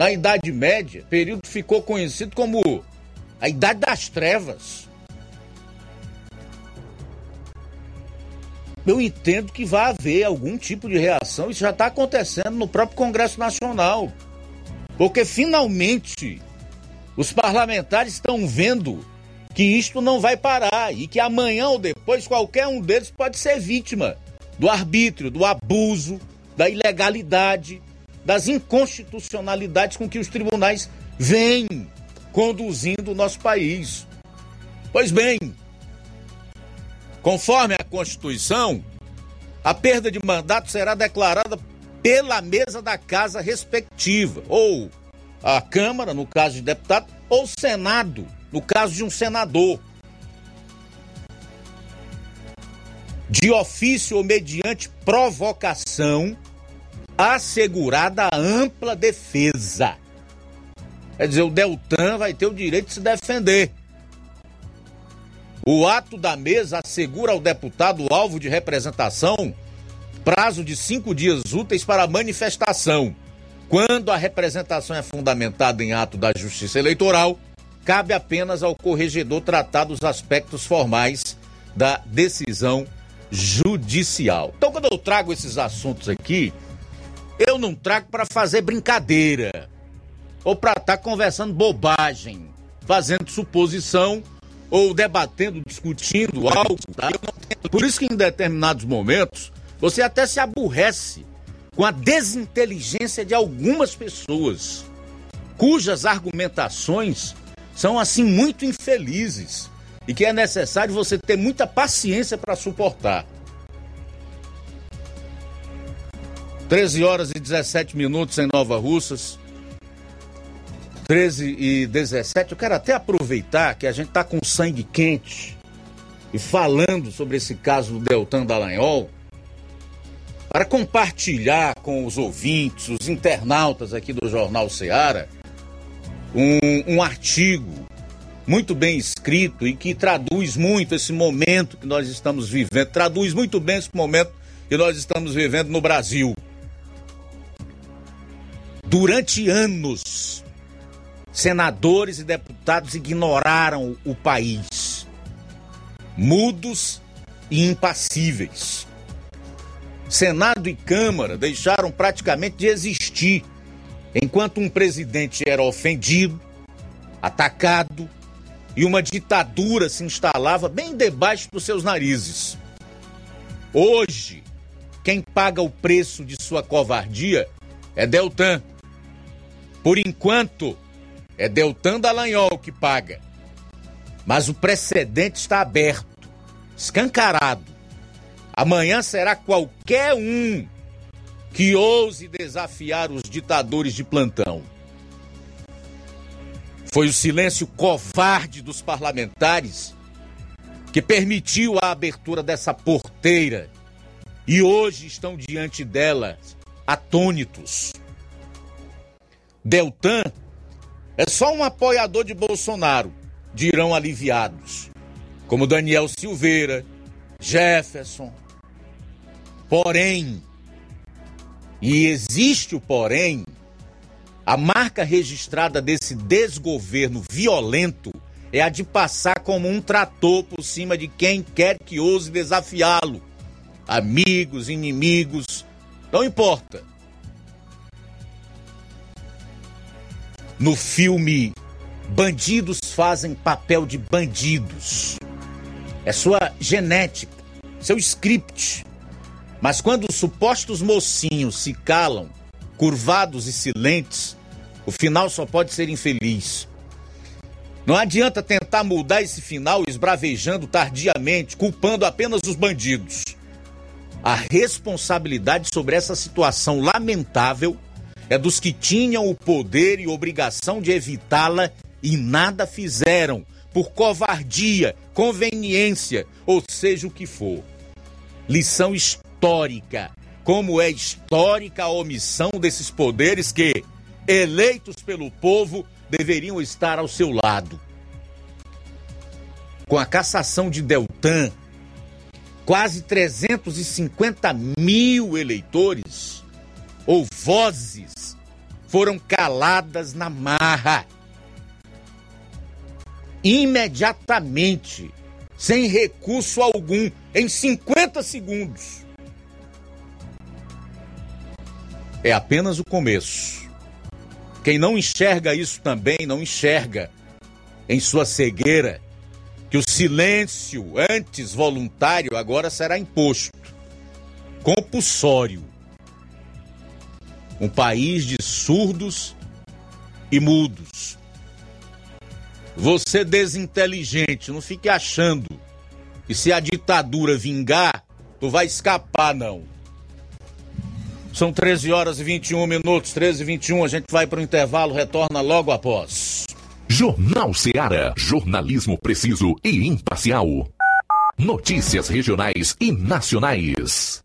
na Idade Média, período ficou conhecido como a Idade das Trevas. Eu entendo que vai haver algum tipo de reação, isso já está acontecendo no próprio Congresso Nacional. Porque finalmente os parlamentares estão vendo que isto não vai parar e que amanhã ou depois qualquer um deles pode ser vítima do arbítrio, do abuso, da ilegalidade, das inconstitucionalidades com que os tribunais vêm conduzindo o nosso país. Pois bem, conforme a Constituição, a perda de mandato será declarada pela mesa da casa respectiva, ou a Câmara, no caso de deputado, ou Senado, no caso de um senador. De ofício ou mediante provocação assegurada ampla defesa. Quer dizer, o Deltan vai ter o direito de se defender. O ato da mesa assegura ao deputado alvo de representação prazo de cinco dias úteis para manifestação. Quando a representação é fundamentada em ato da Justiça Eleitoral, cabe apenas ao corregedor tratar dos aspectos formais da decisão judicial. Então, quando eu trago esses assuntos aqui, eu não trago para fazer brincadeira ou para estar tá conversando bobagem, fazendo suposição ou debatendo, discutindo algo. Tá? Por isso que em determinados momentos você até se aborrece com a desinteligência de algumas pessoas, cujas argumentações são assim muito infelizes e que é necessário você ter muita paciência para suportar. 13 horas e 17 minutos em Nova Russas. 13 e 17. Eu quero até aproveitar que a gente está com sangue quente e falando sobre esse caso do Deltan Dallagnol para compartilhar com os ouvintes, os internautas aqui do Jornal Seara, um, um artigo muito bem escrito e que traduz muito esse momento que nós estamos vivendo, traduz muito bem esse momento que nós estamos vivendo no Brasil. Durante anos, senadores e deputados ignoraram o país. mudos e impassíveis. Senado e Câmara deixaram praticamente de existir, enquanto um presidente era ofendido, atacado e uma ditadura se instalava bem debaixo dos seus narizes. Hoje, quem paga o preço de sua covardia é Deltan. Por enquanto, é Deltan Dallagnol que paga. Mas o precedente está aberto, escancarado. Amanhã será qualquer um que ouse desafiar os ditadores de plantão. Foi o silêncio covarde dos parlamentares que permitiu a abertura dessa porteira e hoje estão diante dela atônitos. Deltan é só um apoiador de Bolsonaro, dirão aliviados, como Daniel Silveira, Jefferson. Porém, e existe o porém, a marca registrada desse desgoverno violento é a de passar como um trator por cima de quem quer que ouse desafiá-lo. Amigos, inimigos, não importa. No filme, bandidos fazem papel de bandidos. É sua genética, seu script. Mas quando os supostos mocinhos se calam, curvados e silentes, o final só pode ser infeliz. Não adianta tentar mudar esse final esbravejando tardiamente, culpando apenas os bandidos. A responsabilidade sobre essa situação lamentável é dos que tinham o poder e obrigação de evitá-la e nada fizeram, por covardia, conveniência, ou seja o que for. Lição histórica. Como é histórica a omissão desses poderes que, eleitos pelo povo, deveriam estar ao seu lado. Com a cassação de Deltan, quase 350 mil eleitores ou vozes foram caladas na marra. Imediatamente, sem recurso algum, em 50 segundos. É apenas o começo. Quem não enxerga isso também não enxerga em sua cegueira que o silêncio antes voluntário agora será imposto, compulsório. Um país de surdos e mudos. Você desinteligente, não fique achando que se a ditadura vingar, tu vai escapar, não. São 13 horas e 21 minutos, 13 e 21, a gente vai para o intervalo, retorna logo após. Jornal Seara. Jornalismo preciso e imparcial. Notícias regionais e nacionais.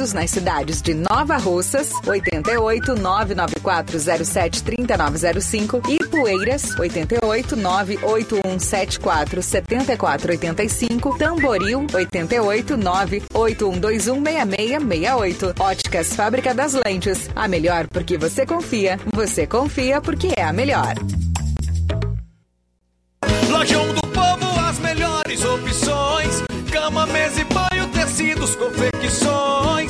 nas cidades de Nova Russas, 88 99407 3905 e Poeiras, 88 98174 7485, Tamboril, 88 98121 6668. Óticas Fábrica das Lentes. A melhor porque você confia. Você confia porque é a melhor. Lojão do Povo, as melhores opções: cama, mesa e banho, tecidos, confecções.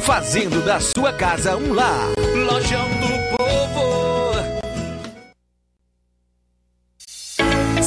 fazendo da sua casa um lar. Lojão do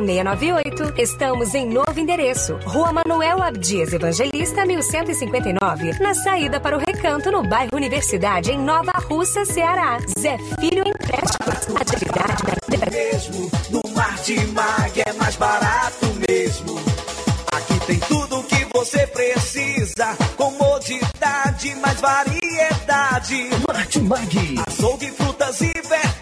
0698. Estamos em novo endereço. Rua Manuel Abdias Evangelista, 1159. Na saída para o Recanto, no bairro Universidade, em Nova Russa, Ceará. Zé Filho Empréstimos. Atividade da mesmo. No Martimag é mais barato mesmo. Aqui tem tudo o que você precisa. Comodidade, mais variedade. Martimag. Açougue, frutas e verduras.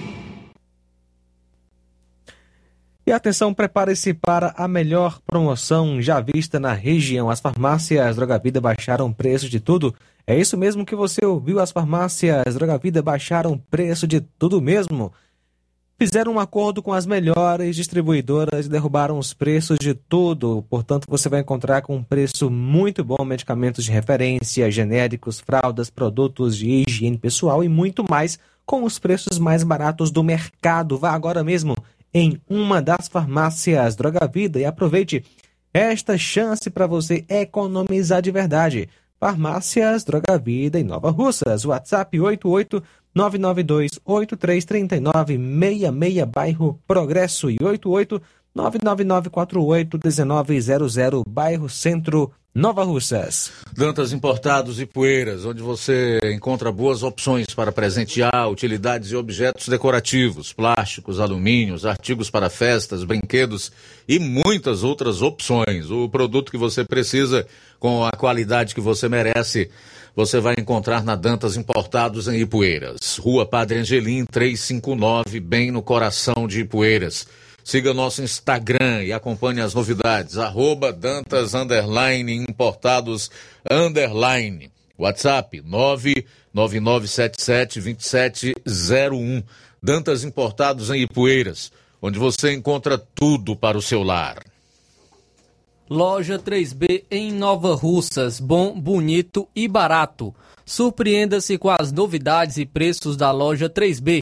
E atenção, prepare-se para a melhor promoção já vista na região. As farmácias Droga Vida baixaram preço de tudo. É isso mesmo que você ouviu? As farmácias Droga Vida baixaram preço de tudo mesmo. Fizeram um acordo com as melhores distribuidoras e derrubaram os preços de tudo. Portanto, você vai encontrar com um preço muito bom medicamentos de referência, genéricos, fraldas, produtos de higiene pessoal e muito mais com os preços mais baratos do mercado. Vá agora mesmo em uma das farmácias Droga Vida e aproveite esta chance para você economizar de verdade. Farmácias Droga Vida em Nova Russas. WhatsApp 88 992 833966 bairro Progresso e 88 99948 1900 bairro Centro Nova Russas. Dantas Importados e Poeiras, onde você encontra boas opções para presentear utilidades e objetos decorativos, plásticos, alumínios, artigos para festas, brinquedos e muitas outras opções. O produto que você precisa com a qualidade que você merece, você vai encontrar na Dantas Importados em Ipueiras. Rua Padre Angelim 359, bem no coração de Ipueiras. Siga nosso Instagram e acompanhe as novidades. Arroba Dantas Underline Importados Underline. WhatsApp 999772701. Dantas Importados em Ipueiras, onde você encontra tudo para o seu lar. Loja 3B em Nova Russas, bom, bonito e barato. Surpreenda-se com as novidades e preços da loja 3B.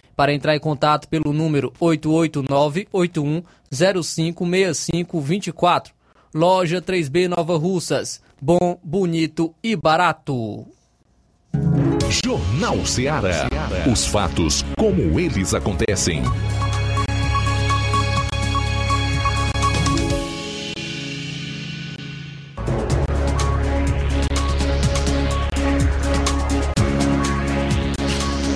para entrar em contato pelo número 889-8105-6524. Loja 3B Nova Russas. Bom, bonito e barato. Jornal Ceará. Os fatos como eles acontecem.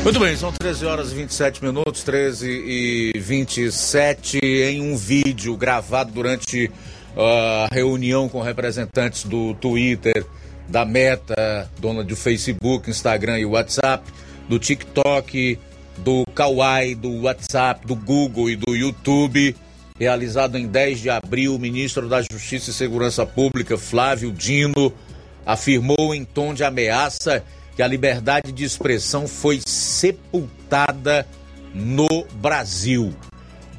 Muito bem, são 13 horas e 27 minutos, 13 e 27, em um vídeo gravado durante a reunião com representantes do Twitter, da Meta, dona do Facebook, Instagram e WhatsApp, do TikTok, do Kawaii, do WhatsApp, do Google e do YouTube, realizado em 10 de abril, o ministro da Justiça e Segurança Pública, Flávio Dino, afirmou em tom de ameaça que a liberdade de expressão foi sepultada no Brasil.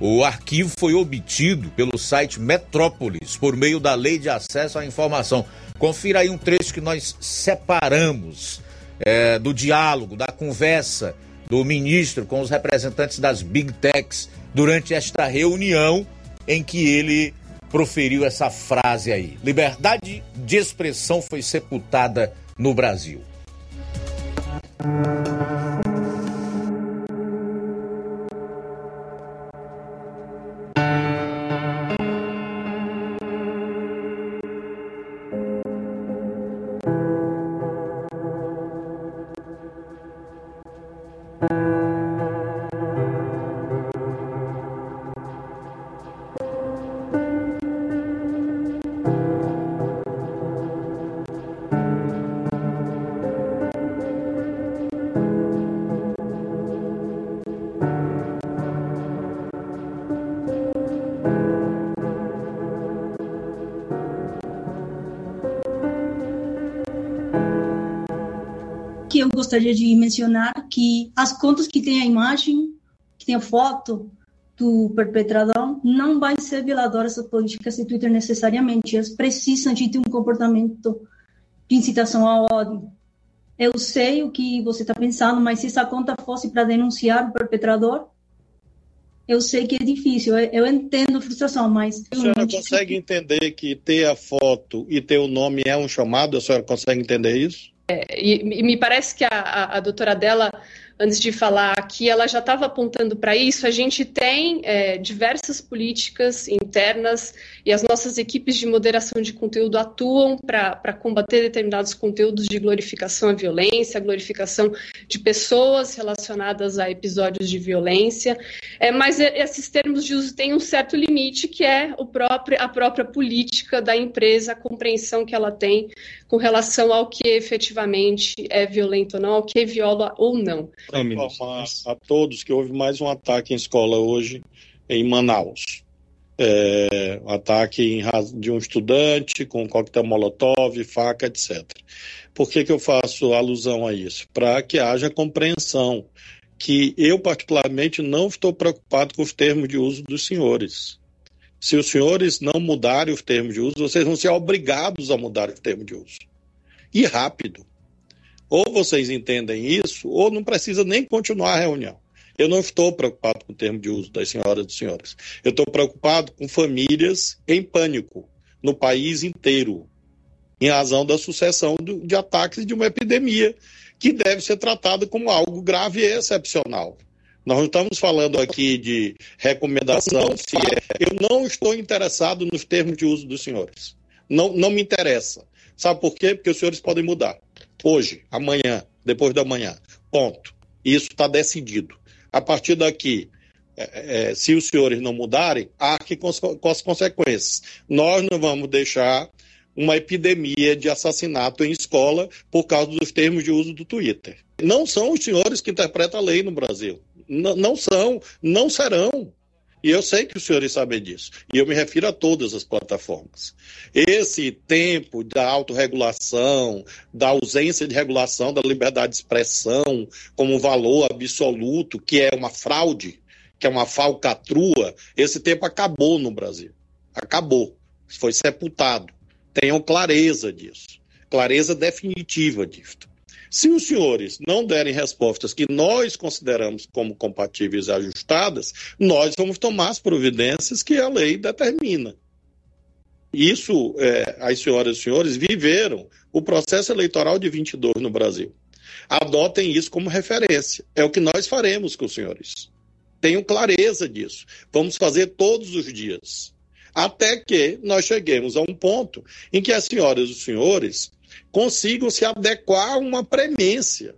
O arquivo foi obtido pelo site Metrópolis por meio da Lei de Acesso à Informação. Confira aí um trecho que nós separamos é, do diálogo, da conversa do ministro com os representantes das Big Techs durante esta reunião em que ele proferiu essa frase aí: liberdade de expressão foi sepultada no Brasil. Gostaria de mencionar que as contas que têm a imagem, que tem a foto do perpetrador, não vai ser violadoras das políticas de Twitter necessariamente. Elas precisam de ter um comportamento de incitação ao ódio. Eu sei o que você está pensando, mas se essa conta fosse para denunciar o perpetrador, eu sei que é difícil, eu, eu entendo a frustração, mas... A senhora consegue entender que ter a foto e ter o nome é um chamado? A senhora consegue entender isso? E, e, me parece que a, a, a doutora dela antes de falar aqui, ela já estava apontando para isso. A gente tem é, diversas políticas internas e as nossas equipes de moderação de conteúdo atuam para combater determinados conteúdos de glorificação à violência, glorificação de pessoas relacionadas a episódios de violência. É, mas esses termos de uso têm um certo limite, que é o próprio, a própria política da empresa, a compreensão que ela tem com relação ao que efetivamente é violento ou não, ao que viola ou não para informar a todos que houve mais um ataque em escola hoje em Manaus. É, um ataque em, de um estudante com coquetel molotov, faca, etc. Por que, que eu faço alusão a isso? Para que haja compreensão que eu, particularmente, não estou preocupado com os termos de uso dos senhores. Se os senhores não mudarem os termos de uso, vocês vão ser obrigados a mudar os termos de uso. E rápido. Ou vocês entendem isso, ou não precisa nem continuar a reunião. Eu não estou preocupado com o termo de uso das senhoras e dos senhores. Eu estou preocupado com famílias em pânico no país inteiro, em razão da sucessão de ataques de uma epidemia que deve ser tratada como algo grave e excepcional. Nós não estamos falando aqui de recomendação. É. Eu não estou interessado nos termos de uso dos senhores. Não, não me interessa. Sabe por quê? Porque os senhores podem mudar hoje, amanhã, depois da manhã. Ponto. Isso está decidido. A partir daqui, é, é, se os senhores não mudarem, arque com, com as consequências. Nós não vamos deixar uma epidemia de assassinato em escola por causa dos termos de uso do Twitter. Não são os senhores que interpretam a lei no Brasil. Não são, não serão. E eu sei que os senhores sabem disso. E eu me refiro a todas as plataformas. Esse tempo da autorregulação, da ausência de regulação da liberdade de expressão como valor absoluto, que é uma fraude, que é uma falcatrua, esse tempo acabou no Brasil. Acabou. Foi sepultado. Tenham clareza disso. Clareza definitiva disso. Se os senhores não derem respostas que nós consideramos como compatíveis e ajustadas, nós vamos tomar as providências que a lei determina. Isso, é, as senhoras e senhores viveram o processo eleitoral de 22 no Brasil. Adotem isso como referência. É o que nós faremos com os senhores. Tenham clareza disso. Vamos fazer todos os dias. Até que nós cheguemos a um ponto em que as senhoras e os senhores consigam se adequar a uma premência.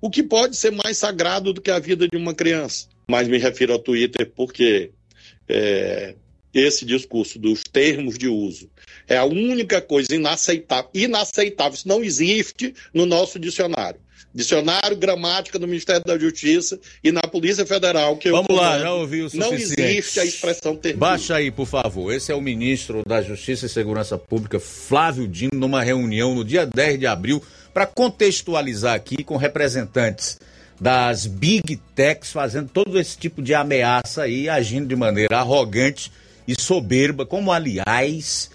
O que pode ser mais sagrado do que a vida de uma criança? Mas me refiro ao Twitter porque é, esse discurso dos termos de uso é a única coisa inaceitável. Inaceitável, isso não existe no nosso dicionário. Dicionário Gramática do Ministério da Justiça e na Polícia Federal que Vamos eu lá, já ouviu o Não suficiente. existe a expressão termo. Baixa aí, por favor. Esse é o ministro da Justiça e Segurança Pública, Flávio Dino, numa reunião no dia 10 de abril para contextualizar aqui com representantes das big techs fazendo todo esse tipo de ameaça aí, agindo de maneira arrogante e soberba, como aliás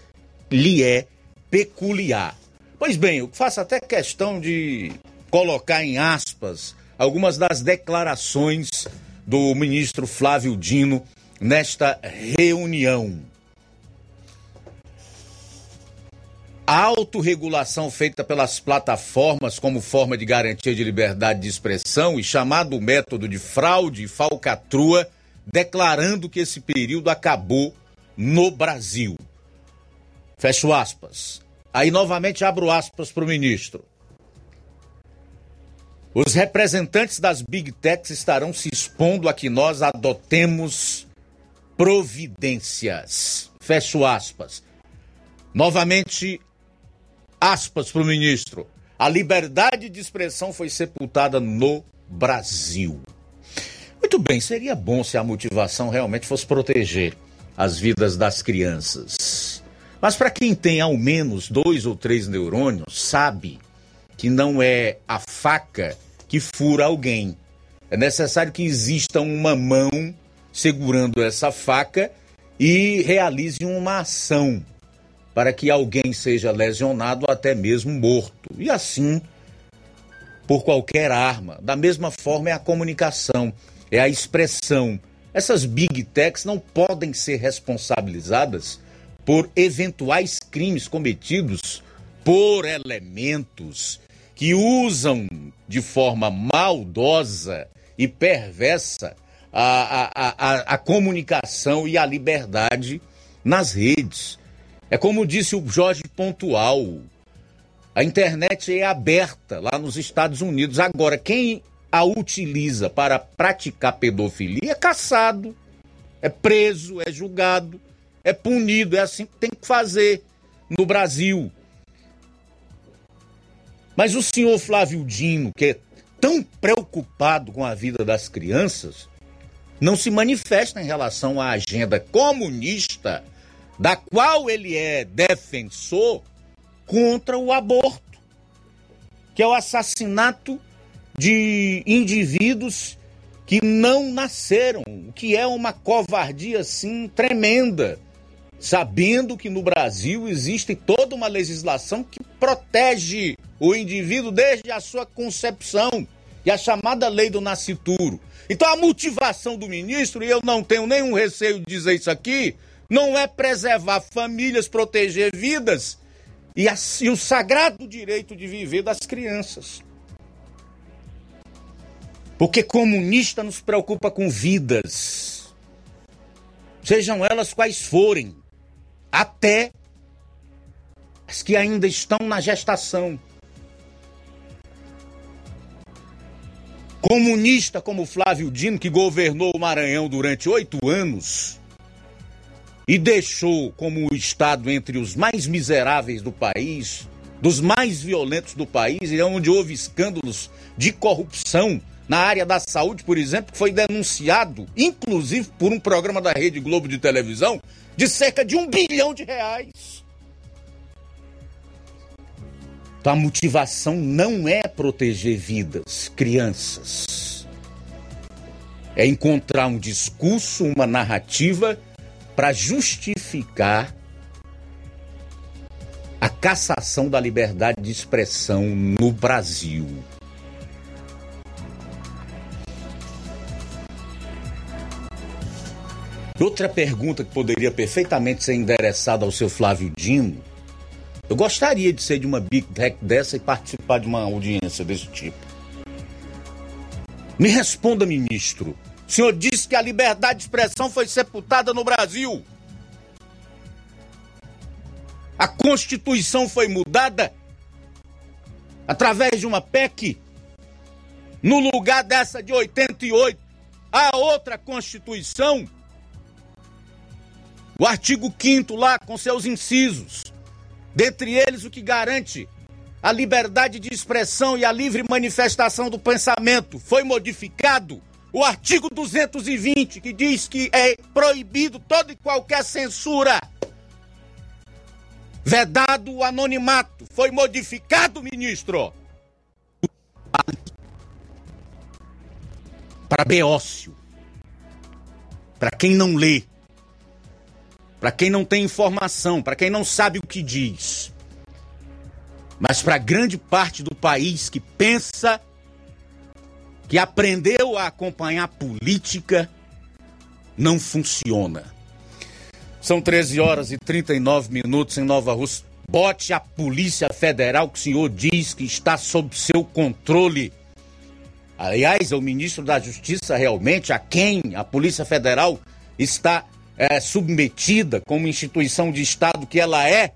lhe é peculiar. Pois bem, eu faço até questão de colocar em aspas algumas das declarações do ministro Flávio Dino nesta reunião. A autorregulação feita pelas plataformas como forma de garantia de liberdade de expressão e chamado método de fraude e falcatrua, declarando que esse período acabou no Brasil. Fecho aspas. Aí novamente abro aspas para o ministro. Os representantes das Big Techs estarão se expondo a que nós adotemos providências. Fecho aspas. Novamente, aspas para o ministro. A liberdade de expressão foi sepultada no Brasil. Muito bem, seria bom se a motivação realmente fosse proteger as vidas das crianças. Mas para quem tem ao menos dois ou três neurônios, sabe que não é a faca que fura alguém. É necessário que exista uma mão segurando essa faca e realize uma ação para que alguém seja lesionado até mesmo morto. E assim, por qualquer arma. Da mesma forma é a comunicação, é a expressão. Essas big techs não podem ser responsabilizadas por eventuais crimes cometidos por elementos que usam de forma maldosa e perversa a, a, a, a comunicação e a liberdade nas redes. É como disse o Jorge Pontual, a internet é aberta lá nos Estados Unidos. Agora, quem a utiliza para praticar pedofilia é caçado, é preso, é julgado, é punido. É assim que tem que fazer no Brasil. Mas o senhor Flávio Dino, que é tão preocupado com a vida das crianças, não se manifesta em relação à agenda comunista, da qual ele é defensor, contra o aborto, que é o assassinato de indivíduos que não nasceram, o que é uma covardia assim tremenda, sabendo que no Brasil existe toda uma legislação que protege o indivíduo desde a sua concepção e a chamada lei do nascituro. Então a motivação do ministro, e eu não tenho nenhum receio de dizer isso aqui, não é preservar famílias, proteger vidas e, a, e o sagrado direito de viver das crianças. Porque comunista nos preocupa com vidas, sejam elas quais forem, até as que ainda estão na gestação. comunista como Flávio Dino, que governou o Maranhão durante oito anos e deixou como o Estado entre os mais miseráveis do país, dos mais violentos do país, e onde houve escândalos de corrupção na área da saúde, por exemplo, que foi denunciado, inclusive por um programa da Rede Globo de televisão, de cerca de um bilhão de reais. Então a motivação não é proteger vidas, crianças. É encontrar um discurso, uma narrativa para justificar a cassação da liberdade de expressão no Brasil. Outra pergunta que poderia perfeitamente ser endereçada ao seu Flávio Dino eu gostaria de ser de uma Big Tech dessa e participar de uma audiência desse tipo. Me responda, ministro. O senhor disse que a liberdade de expressão foi sepultada no Brasil. A Constituição foi mudada através de uma PEC. No lugar dessa de 88, a outra Constituição, o artigo 5 lá, com seus incisos, dentre eles o que garante a liberdade de expressão e a livre manifestação do pensamento, foi modificado o artigo 220, que diz que é proibido toda e qualquer censura. Vedado o anonimato. Foi modificado, ministro. Para Beócio. Para quem não lê para quem não tem informação, para quem não sabe o que diz. Mas para grande parte do país que pensa, que aprendeu a acompanhar política, não funciona. São 13 horas e 39 minutos em Nova Rússia. Bote a Polícia Federal que o senhor diz que está sob seu controle. Aliás, é o ministro da Justiça realmente a quem a Polícia Federal está é, submetida como instituição de Estado que ela é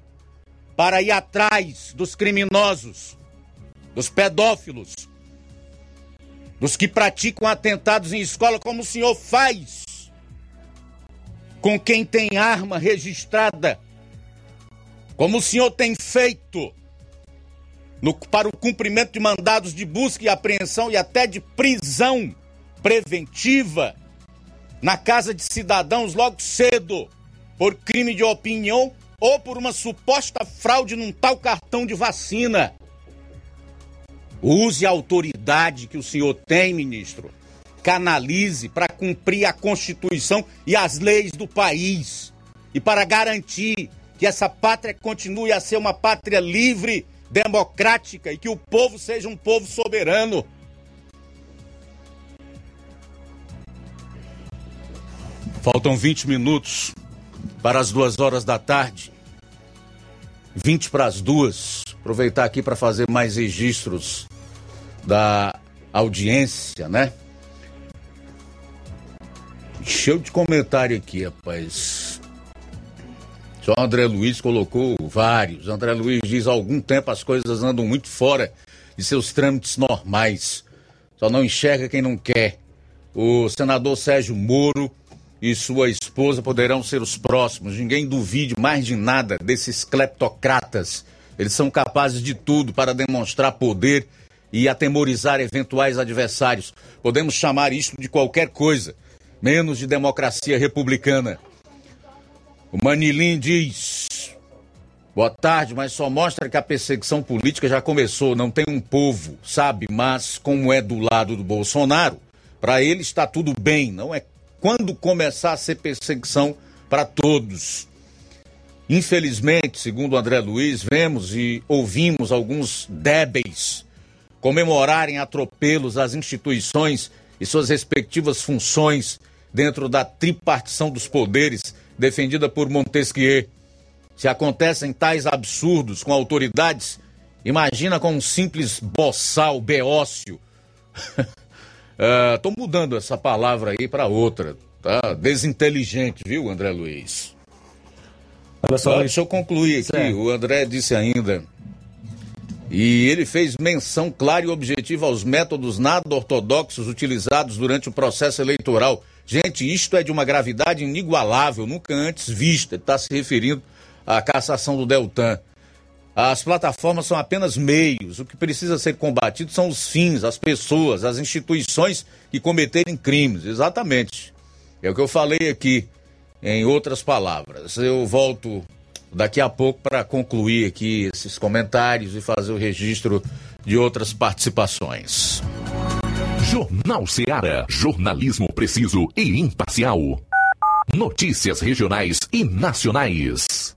para ir atrás dos criminosos, dos pedófilos, dos que praticam atentados em escola, como o senhor faz com quem tem arma registrada, como o senhor tem feito no, para o cumprimento de mandados de busca e apreensão e até de prisão preventiva na casa de cidadãos logo cedo por crime de opinião ou por uma suposta fraude num tal cartão de vacina. Use a autoridade que o senhor tem, ministro. Canalize para cumprir a Constituição e as leis do país. E para garantir que essa pátria continue a ser uma pátria livre, democrática e que o povo seja um povo soberano. Faltam 20 minutos para as duas horas da tarde. 20 para as duas. Aproveitar aqui para fazer mais registros da audiência, né? Cheio de comentário aqui, rapaz. Só André Luiz colocou vários. André Luiz diz: há algum tempo as coisas andam muito fora de seus trâmites normais. Só não enxerga quem não quer. O senador Sérgio Moro e sua esposa poderão ser os próximos. Ninguém duvide mais de nada desses cleptocratas. Eles são capazes de tudo para demonstrar poder e atemorizar eventuais adversários. Podemos chamar isto de qualquer coisa, menos de democracia republicana. O Manilim diz: Boa tarde, mas só mostra que a perseguição política já começou. Não tem um povo, sabe? Mas como é do lado do Bolsonaro, para ele está tudo bem. Não é quando começar a ser perseguição para todos. Infelizmente, segundo André Luiz, vemos e ouvimos alguns débeis comemorarem atropelos às instituições e suas respectivas funções dentro da tripartição dos poderes defendida por Montesquieu. Se acontecem tais absurdos com autoridades, imagina com um simples boçal beócio. Estou uh, mudando essa palavra aí para outra, tá? Desinteligente, viu, André Luiz? Olha só, uh, deixa eu concluir aqui. Certo. O André disse ainda. E ele fez menção clara e objetiva aos métodos nada ortodoxos utilizados durante o processo eleitoral. Gente, isto é de uma gravidade inigualável, nunca antes vista. Ele está se referindo à cassação do Deltan. As plataformas são apenas meios. O que precisa ser combatido são os fins, as pessoas, as instituições que cometerem crimes. Exatamente. É o que eu falei aqui, em outras palavras. Eu volto daqui a pouco para concluir aqui esses comentários e fazer o registro de outras participações. Jornal Seara. Jornalismo preciso e imparcial. Notícias regionais e nacionais.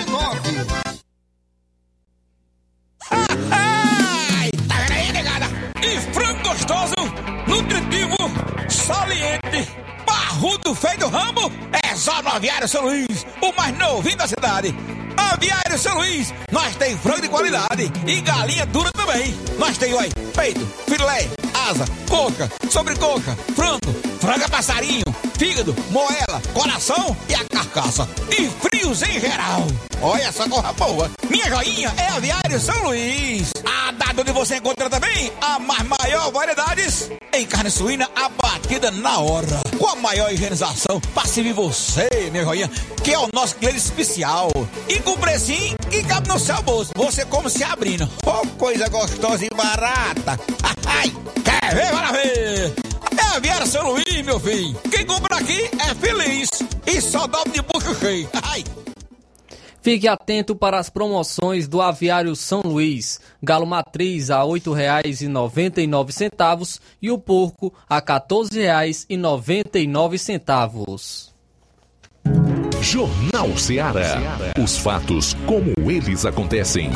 Gostoso, nutritivo, saliente, barrudo, feio do ramo, é só no Aviário São Luís, o mais novinho da cidade. Aviário São Luís, nós tem frango de qualidade e galinha dura também. Nós tem, oi, peito, filé, asa, coca, sobrecoca, frango, franga passarinho, fígado, moela, coração e a carcaça. E frios em geral. Olha essa corra boa. Minha joinha é Aviário São Luís. A data onde você encontra também a mais maior variedades em carne suína abatida na hora. Com a maior higienização para servir você, minha joinha, que é o nosso cliente especial. E com precinho que cabe no seu bolso. Você como se abrindo. Oh, coisa gostosa e barata. Ai, quer ver? Bora ver. É Aviário São Luís, meu filho. Quem compra aqui é feliz. E só dobra de bucho cheio. Ai. Fique atento para as promoções do Aviário São Luís. Galo matriz a R$ 8,99 e o porco a R$ 14,99. Jornal Ceará. Os fatos como eles acontecem.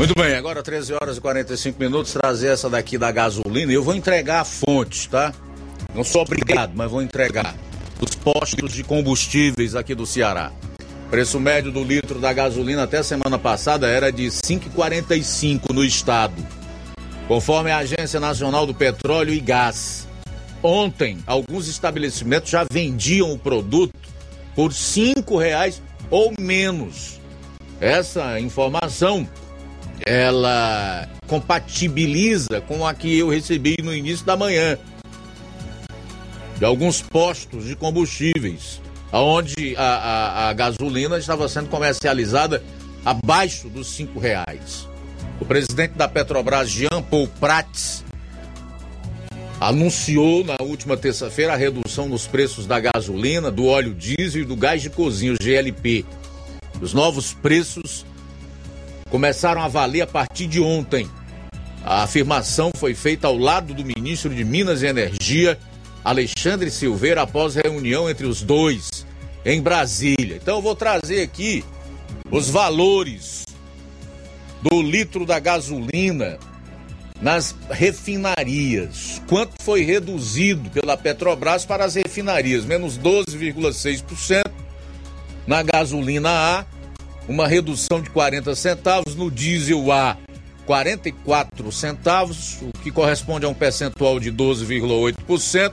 Muito bem, agora 13 horas e 45 minutos, trazer essa daqui da gasolina. Eu vou entregar a fonte, tá? Não sou obrigado, mas vou entregar. Dos postos de combustíveis aqui do Ceará. Preço médio do litro da gasolina até semana passada era de 5,45 no estado. Conforme a Agência Nacional do Petróleo e Gás. Ontem, alguns estabelecimentos já vendiam o produto por cinco reais ou menos. Essa informação ela compatibiliza com a que eu recebi no início da manhã de alguns postos de combustíveis, onde a, a, a gasolina estava sendo comercializada abaixo dos cinco reais. O presidente da Petrobras, Jean Paul Prats, anunciou na última terça-feira a redução nos preços da gasolina, do óleo diesel e do gás de cozinha, o GLP. Os novos preços começaram a valer a partir de ontem. A afirmação foi feita ao lado do ministro de Minas e Energia, Alexandre Silveira, após reunião entre os dois em Brasília. Então eu vou trazer aqui os valores do litro da gasolina nas refinarias. Quanto foi reduzido pela Petrobras para as refinarias? Menos 12,6% na gasolina A uma redução de 40 centavos, no diesel A 44 centavos, o que corresponde a um percentual de 12,8%.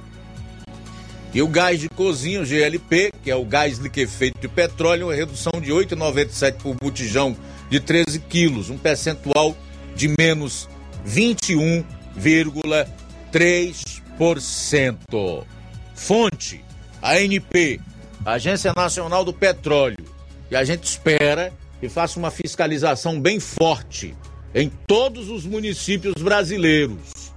E o gás de cozinha, o GLP, que é o gás liquefeito de petróleo, uma redução de 8,97 por botijão de 13 quilos, um percentual de menos 21,3%. Fonte, ANP, Agência Nacional do Petróleo. E a gente espera que faça uma fiscalização bem forte em todos os municípios brasileiros,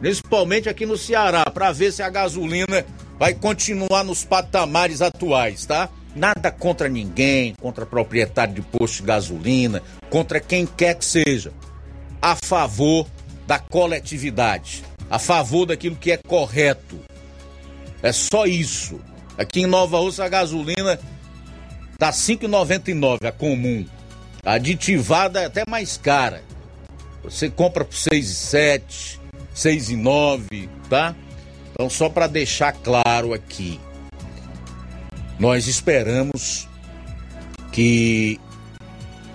principalmente aqui no Ceará, para ver se a gasolina vai continuar nos patamares atuais, tá? Nada contra ninguém, contra proprietário de posto de gasolina, contra quem quer que seja. A favor da coletividade, a favor daquilo que é correto. É só isso. Aqui em Nova Rússia a gasolina Tá 5,99 a comum. Aditivada é até mais cara. Você compra por 6,7, 6,9, tá? Então só para deixar claro aqui. Nós esperamos que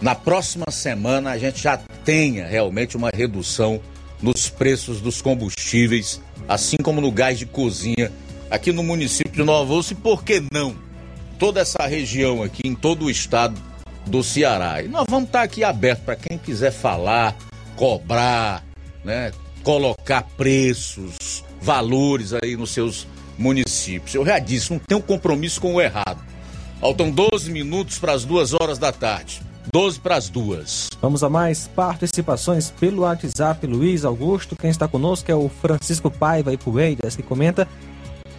na próxima semana a gente já tenha realmente uma redução nos preços dos combustíveis, assim como no gás de cozinha aqui no município de Nova Osso e por que não? Toda essa região aqui, em todo o estado do Ceará. E nós vamos estar aqui aberto para quem quiser falar, cobrar, né, colocar preços, valores aí nos seus municípios. Eu já disse, não tem um compromisso com o errado. Faltam 12 minutos para as duas horas da tarde. 12 para as duas. Vamos a mais participações pelo WhatsApp, Luiz Augusto. Quem está conosco é o Francisco Paiva e Poeiras, que comenta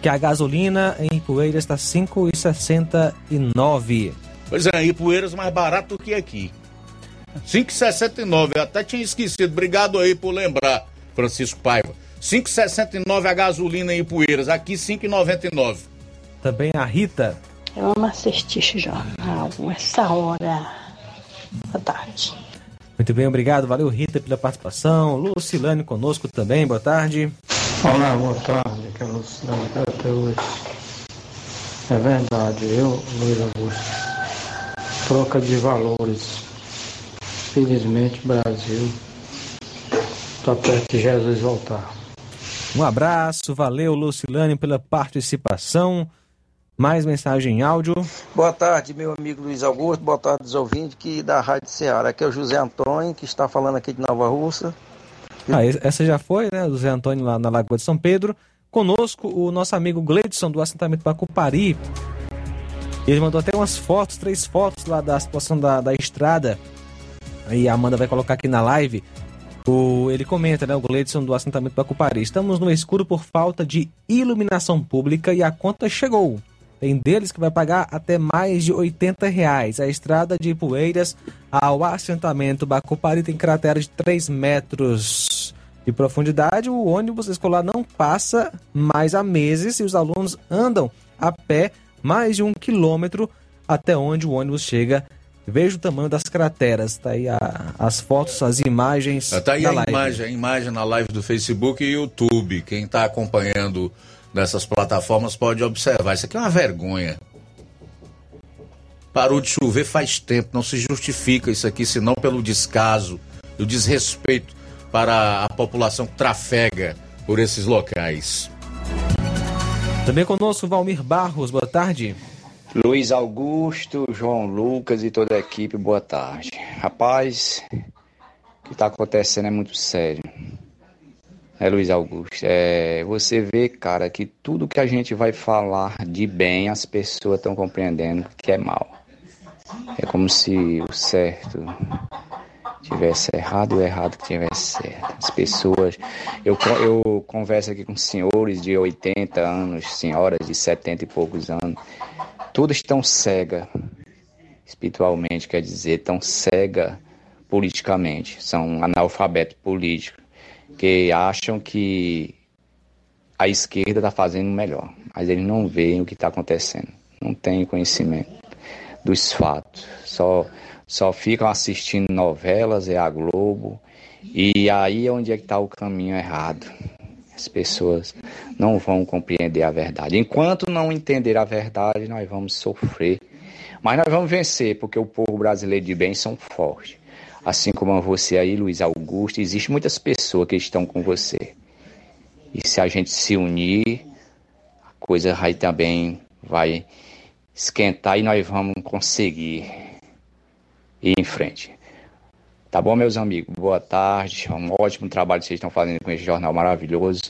que a gasolina em Poeiras está 5,69. Pois é, Ipueiras mais barato que aqui. 5,69. Eu até tinha esquecido. Obrigado aí por lembrar, Francisco Paiva. 5,69 a gasolina em Ipueiras. Aqui 5,99. Também a Rita. Eu amo assistir esse jornal, essa hora. Boa tarde. Muito bem, obrigado. Valeu, Rita, pela participação. Lucilane conosco também, boa tarde. Olá, boa tarde. Aqui é o Lucilane até hoje. É verdade, eu, Luiz Augusto. Troca de valores. Felizmente, Brasil está perto de Jesus voltar. Um abraço, valeu, Lucilane, pela participação. Mais mensagem em áudio. Boa tarde, meu amigo Luiz Augusto. Boa tarde, os ouvintes que da Rádio Ceará. Aqui é o José Antônio, que está falando aqui de Nova Russa. Ah, essa já foi, né? O José Antônio lá na Lagoa de São Pedro. Conosco, o nosso amigo Gleidson, do assentamento Bacupari. Ele mandou até umas fotos, três fotos lá da situação da, da estrada. Aí a Amanda vai colocar aqui na live. O, ele comenta, né? O Gleidson do assentamento Bacupari. Estamos no escuro por falta de iluminação pública e a conta chegou. Tem deles que vai pagar até mais de 80 reais. A estrada de Poeiras ao assentamento Bacupari tem cratera de 3 metros de profundidade. O ônibus escolar não passa mais há meses e os alunos andam a pé mais de um quilômetro até onde o ônibus chega. Veja o tamanho das crateras. Tá aí a, as fotos, as imagens. Tá aí a live. imagem, a imagem na live do Facebook e YouTube. Quem está acompanhando nessas plataformas pode observar. Isso aqui é uma vergonha. Parou de chover faz tempo, não se justifica isso aqui, senão pelo descaso e o desrespeito para a população que trafega por esses locais. Também conosco Valmir Barros, boa tarde. Luiz Augusto, João Lucas e toda a equipe, boa tarde. Rapaz, o que está acontecendo é muito sério. É, Luiz Augusto, é, você vê, cara, que tudo que a gente vai falar de bem, as pessoas estão compreendendo que é mal. É como se o certo tivesse errado e o errado que tivesse certo. As pessoas. Eu, eu converso aqui com senhores de 80 anos, senhoras de 70 e poucos anos. Todas estão cegas, espiritualmente, quer dizer, estão cegas politicamente. São analfabetos políticos, que acham que a esquerda está fazendo melhor, mas eles não veem o que está acontecendo, não têm conhecimento dos fatos, só, só ficam assistindo novelas, é a Globo, e aí é onde é que está o caminho errado. As pessoas não vão compreender a verdade. Enquanto não entender a verdade, nós vamos sofrer. Mas nós vamos vencer, porque o povo brasileiro de bem são fortes. Assim como você aí, Luiz Augusto, existem muitas pessoas que estão com você. E se a gente se unir, a coisa aí também vai esquentar e nós vamos conseguir ir em frente. Tá bom, meus amigos? Boa tarde. Um ótimo trabalho que vocês estão fazendo com esse jornal maravilhoso.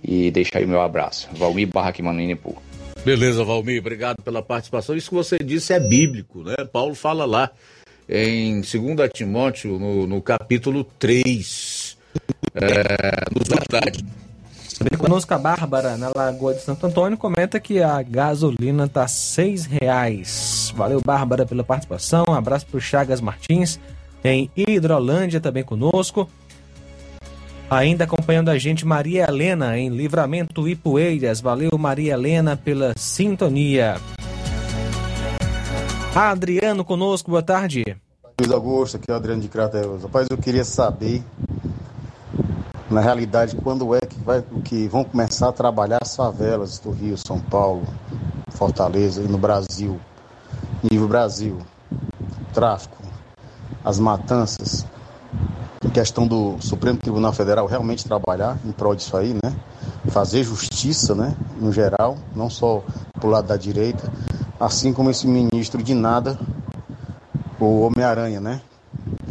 E deixa aí meu abraço. Valmir Barra aqui, Maninipu. Beleza, Valmir, obrigado pela participação. Isso que você disse é bíblico, né? Paulo fala lá em 2 Timóteo, no, no capítulo 3, é, nos. Também conosco a Bárbara, na Lagoa de Santo Antônio, comenta que a gasolina tá seis reais. Valeu, Bárbara, pela participação. Um abraço pro Chagas Martins, em Hidrolândia, também conosco. Ainda acompanhando a gente, Maria Helena, em Livramento e Poeiras. Valeu, Maria Helena, pela sintonia. Adriano conosco, boa tarde. Luiz Augusto, aqui é o Adriano de Crateus. Rapaz, eu queria saber, na realidade, quando é que, vai, que vão começar a trabalhar as favelas do Rio, São Paulo, Fortaleza e no Brasil, nível Brasil, tráfico, as matanças, questão do Supremo Tribunal Federal realmente trabalhar em prol disso aí, né? Fazer justiça, né? No geral, não só pro lado da direita, assim como esse ministro de nada, o Homem-Aranha, né?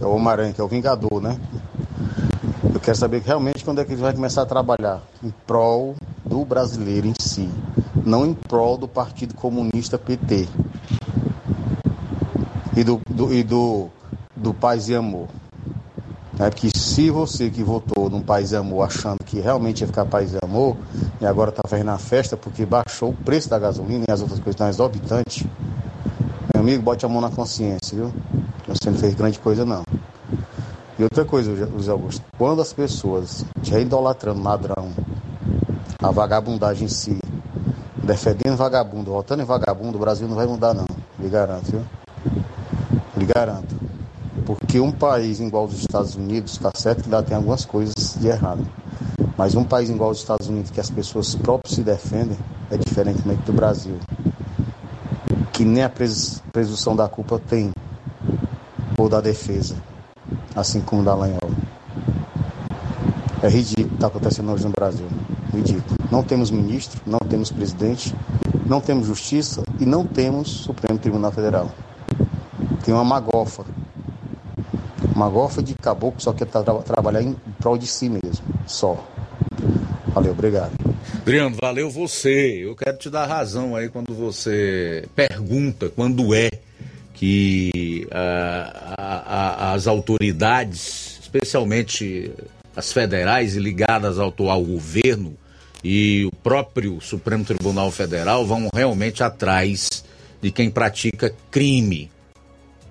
É o Homem-Aranha, que é o Vingador, né? Eu quero saber realmente quando é que ele vai começar a trabalhar em prol do brasileiro em si, não em prol do Partido Comunista PT. e do, do, e do, do Paz e Amor. É que se você que votou num Paz e Amor achando que realmente ia ficar Paz e Amor, e agora está fazendo a festa porque baixou o preço da gasolina e as outras coisas estão exorbitantes, meu amigo, bote a mão na consciência, viu? Você não fez grande coisa não. E outra coisa, José Augusto, quando as pessoas já idolatrando ladrão, a vagabundagem em si, defendendo vagabundo, votando em vagabundo, o Brasil não vai mudar não, lhe garanto, viu? Lhe garanto. Porque um país igual aos Estados Unidos, está certo que lá tem algumas coisas de errado. Mas um país igual aos Estados Unidos, que as pessoas próprias se defendem, é diferentemente do Brasil. Que nem a presunção da culpa tem, ou da defesa, assim como da Lanhol. É ridículo o que está acontecendo hoje no Brasil. Ridículo. Não temos ministro, não temos presidente, não temos justiça e não temos Supremo Tribunal Federal. Tem uma magofa uma golfa de caboclo só quer tra trabalhar em prol de si mesmo, só. Valeu, obrigado. Adriano, valeu você. Eu quero te dar razão aí quando você pergunta quando é que uh, a, a, as autoridades, especialmente as federais e ligadas ao atual governo e o próprio Supremo Tribunal Federal vão realmente atrás de quem pratica crime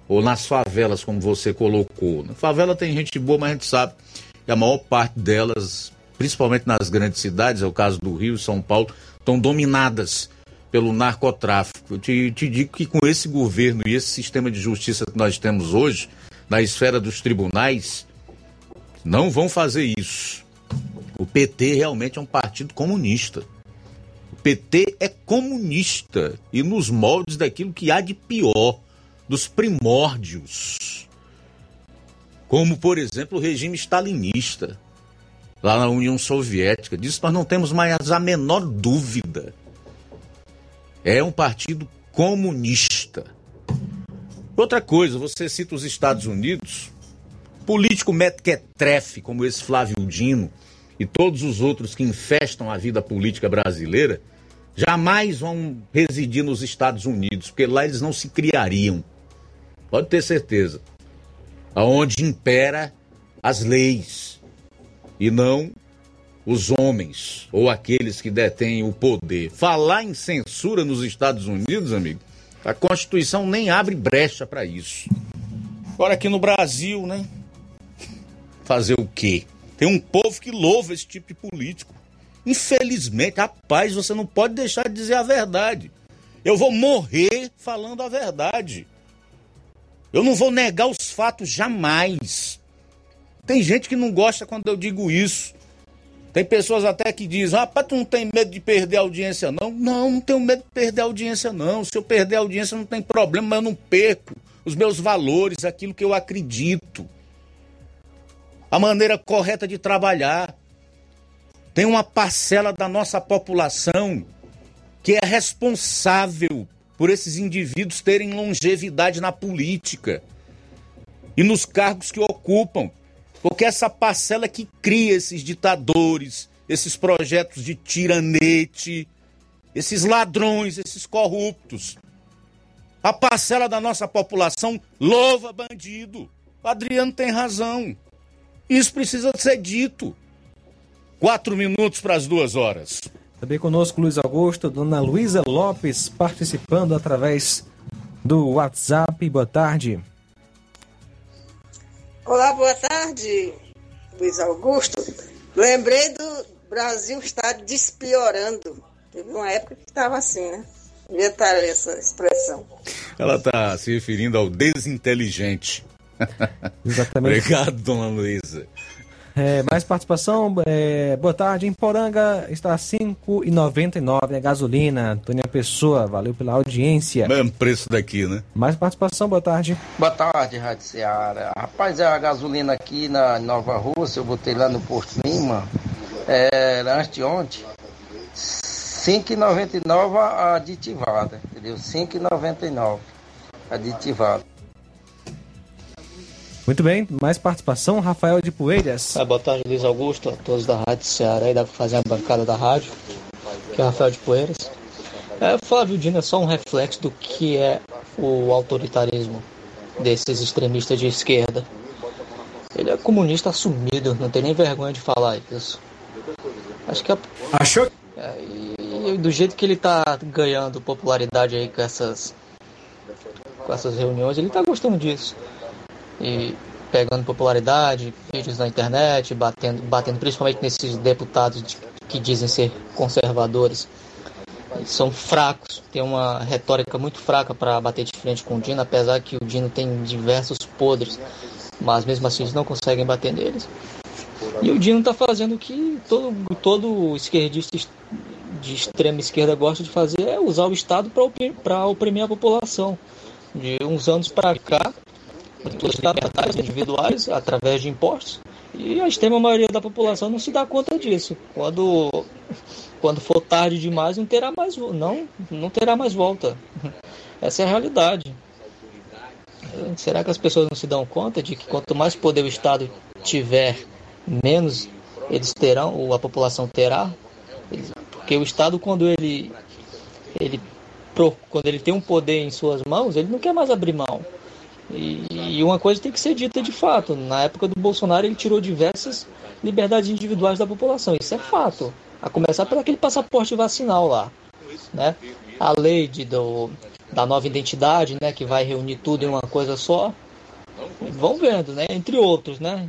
ou nas favelas, como você colocou. Na favela tem gente boa, mas a gente sabe que a maior parte delas, principalmente nas grandes cidades, é o caso do Rio e São Paulo, estão dominadas pelo narcotráfico. Eu te, te digo que com esse governo e esse sistema de justiça que nós temos hoje, na esfera dos tribunais, não vão fazer isso. O PT realmente é um partido comunista. O PT é comunista e nos moldes daquilo que há de pior dos primórdios, como, por exemplo, o regime stalinista, lá na União Soviética. Disso nós não temos mais a menor dúvida. É um partido comunista. Outra coisa, você cita os Estados Unidos, político mequetrefe como esse Flávio Dino e todos os outros que infestam a vida política brasileira, jamais vão residir nos Estados Unidos, porque lá eles não se criariam. Pode ter certeza. Aonde impera as leis e não os homens ou aqueles que detêm o poder. Falar em censura nos Estados Unidos, amigo, a Constituição nem abre brecha para isso. Agora aqui no Brasil, né? Fazer o quê? Tem um povo que louva esse tipo de político. Infelizmente, rapaz, você não pode deixar de dizer a verdade. Eu vou morrer falando a verdade. Eu não vou negar os fatos jamais. Tem gente que não gosta quando eu digo isso. Tem pessoas até que dizem, rapaz, tu não tem medo de perder a audiência, não? Não, não tenho medo de perder a audiência, não. Se eu perder a audiência, não tem problema, mas eu não perco os meus valores, aquilo que eu acredito. A maneira correta de trabalhar. Tem uma parcela da nossa população que é responsável por esses indivíduos terem longevidade na política e nos cargos que ocupam. Porque essa parcela que cria esses ditadores, esses projetos de tiranete, esses ladrões, esses corruptos. A parcela da nossa população louva bandido. O Adriano tem razão. Isso precisa ser dito. Quatro minutos para as duas horas. Também conosco Luiz Augusto, Dona Luísa Lopes participando através do WhatsApp. Boa tarde. Olá, boa tarde, Luiz Augusto. Lembrei do Brasil estar despiorando. Teve uma época que estava assim, né? Inventaram essa expressão. Ela está se referindo ao desinteligente. Exatamente. Obrigado, dona Luísa. É, mais participação, é, boa tarde. Em Poranga está R$ 5,99 né, gasolina. Antônia Pessoa, valeu pela audiência. Mesmo preço daqui, né? Mais participação, boa tarde. Boa tarde, Rádio Seara. Rapaz, a gasolina aqui na Nova Rússia, eu botei lá no Porto Lima, era antes de ontem, 5,99 aditivada, entendeu? 5,99 aditivada. Muito bem, mais participação, Rafael de Poeiras. Ah, boa tarde, Luiz Augusto, a todos da Rádio Ceará aí, dá para fazer a bancada da rádio, que é Rafael de Poeiras. É, Flávio Dino é só um reflexo do que é o autoritarismo desses extremistas de esquerda. Ele é comunista assumido, não tem nem vergonha de falar isso. Acho que a... Achou? É, e, e do jeito que ele tá ganhando popularidade aí com essas com essas reuniões, ele tá gostando disso. E pegando popularidade, vídeos na internet, batendo, batendo principalmente nesses deputados de, que dizem ser conservadores. São fracos, tem uma retórica muito fraca para bater de frente com o Dino, apesar que o Dino tem diversos podres, mas mesmo assim eles não conseguem bater neles. E o Dino está fazendo o que todo, todo esquerdista de extrema esquerda gosta de fazer, é usar o Estado para oprimir a população. De uns anos para cá, estatais individuais através de impostos e a extrema maioria da população não se dá conta disso. Quando quando for tarde demais não terá mais não não terá mais volta. Essa é a realidade. Será que as pessoas não se dão conta de que quanto mais poder o Estado tiver, menos eles terão ou a população terá? Porque o Estado quando ele ele quando ele tem um poder em suas mãos, ele não quer mais abrir mão. E, uma coisa tem que ser dita de fato. Na época do Bolsonaro, ele tirou diversas liberdades individuais da população. Isso é fato. A começar pelo aquele passaporte vacinal lá. Né? A lei de, do, da nova identidade, né? que vai reunir tudo em uma coisa só. Vão vendo, né? Entre outros, né?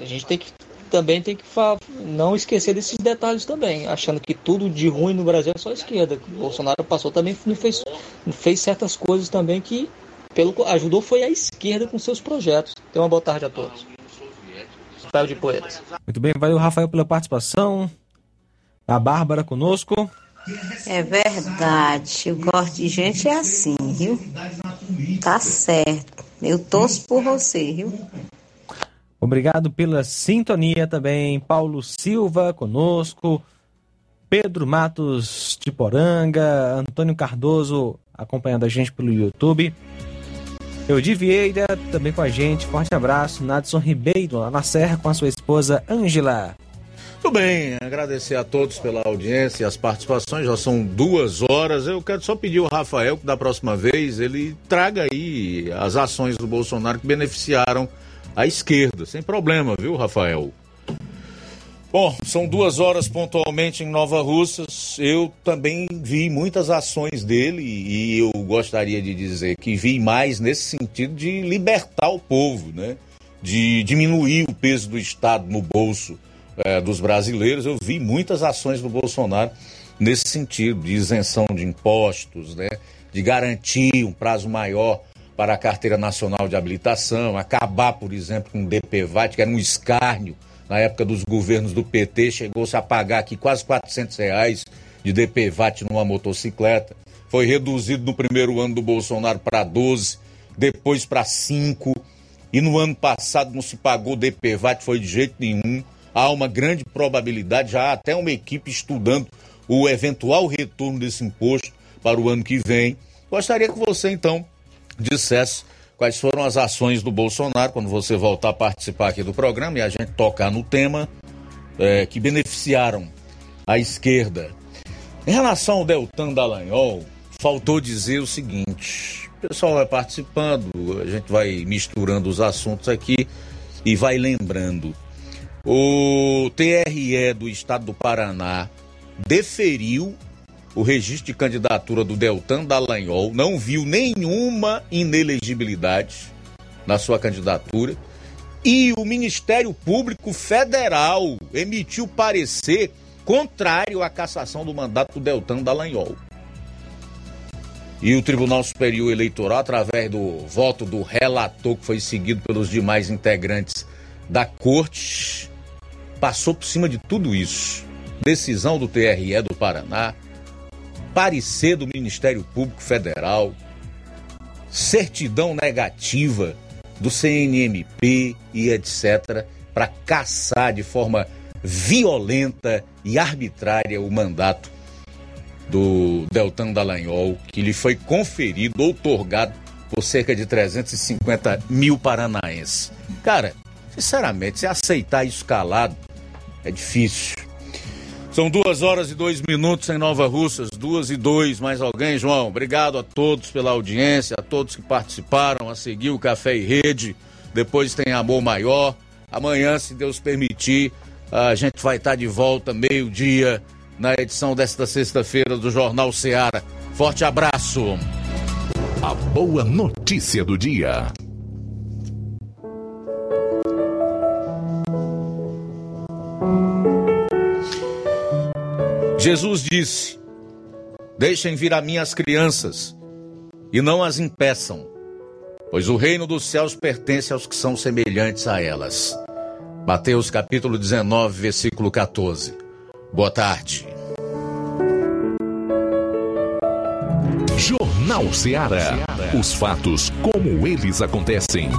A gente tem que também tem que não esquecer desses detalhes também, achando que tudo de ruim no Brasil é só a esquerda. O Bolsonaro passou também fez, fez certas coisas também que pelo ajudou foi a esquerda com seus projetos. Tenha uma boa tarde a todos. Rafael de Poeiras. Muito bem, valeu Rafael pela participação. A Bárbara conosco. É verdade. Eu gosto de gente é assim, viu? Tá certo. Eu torço por você, viu? Obrigado pela sintonia também. Paulo Silva conosco. Pedro Matos de Poranga. Antônio Cardoso acompanhando a gente pelo YouTube. Eudi Vieira também com a gente. Forte abraço. Nadson Ribeiro, lá na Serra, com a sua esposa Ângela. Tudo bem, agradecer a todos pela audiência e as participações. Já são duas horas. Eu quero só pedir ao Rafael que da próxima vez ele traga aí as ações do Bolsonaro que beneficiaram a esquerda. Sem problema, viu, Rafael? Bom, são duas horas pontualmente em Nova Russas. Eu também vi muitas ações dele e eu gostaria de dizer que vi mais nesse sentido de libertar o povo, né? De diminuir o peso do Estado no bolso é, dos brasileiros. Eu vi muitas ações do Bolsonaro nesse sentido, de isenção de impostos, né? De garantir um prazo maior para a carteira nacional de habilitação, acabar, por exemplo, com o DPVAT, que era um escárnio na época dos governos do PT, chegou-se a pagar aqui quase 400 reais de DPVAT numa motocicleta. Foi reduzido no primeiro ano do Bolsonaro para 12, depois para 5. E no ano passado não se pagou DPVAT, foi de jeito nenhum. Há uma grande probabilidade, já há até uma equipe estudando o eventual retorno desse imposto para o ano que vem. Gostaria que você, então, dissesse quais foram as ações do Bolsonaro quando você voltar a participar aqui do programa e a gente tocar no tema é, que beneficiaram a esquerda. Em relação ao Deltan Dallagnol, faltou dizer o seguinte: o pessoal vai participando, a gente vai misturando os assuntos aqui e vai lembrando. O TRE do estado do Paraná deferiu o registro de candidatura do Deltan Dallagnol, não viu nenhuma inelegibilidade na sua candidatura e o Ministério Público Federal emitiu parecer contrário à cassação do mandato do Deltan Dallagnol. E o Tribunal Superior Eleitoral, através do voto do relator que foi seguido pelos demais integrantes da corte, passou por cima de tudo isso. Decisão do TRE do Paraná, parecer do Ministério Público Federal, certidão negativa do CNMP e etc., para caçar de forma violenta e arbitrária o mandato do Deltan Dallagnol, que lhe foi conferido, outorgado por cerca de 350 mil paranaenses. Cara, sinceramente, se aceitar isso calado é difícil. São duas horas e dois minutos em Nova Russas, duas e dois. Mais alguém, João? Obrigado a todos pela audiência, a todos que participaram, a seguir o Café e Rede. Depois tem Amor Maior. Amanhã, se Deus permitir, a gente vai estar de volta meio-dia na edição desta sexta-feira do Jornal Seara. Forte abraço. A boa notícia do dia. Jesus disse: Deixem vir a mim as crianças e não as impeçam, pois o reino dos céus pertence aos que são semelhantes a elas. Mateus capítulo 19, versículo 14. Boa tarde. Jornal Ceará. Os fatos como eles acontecem.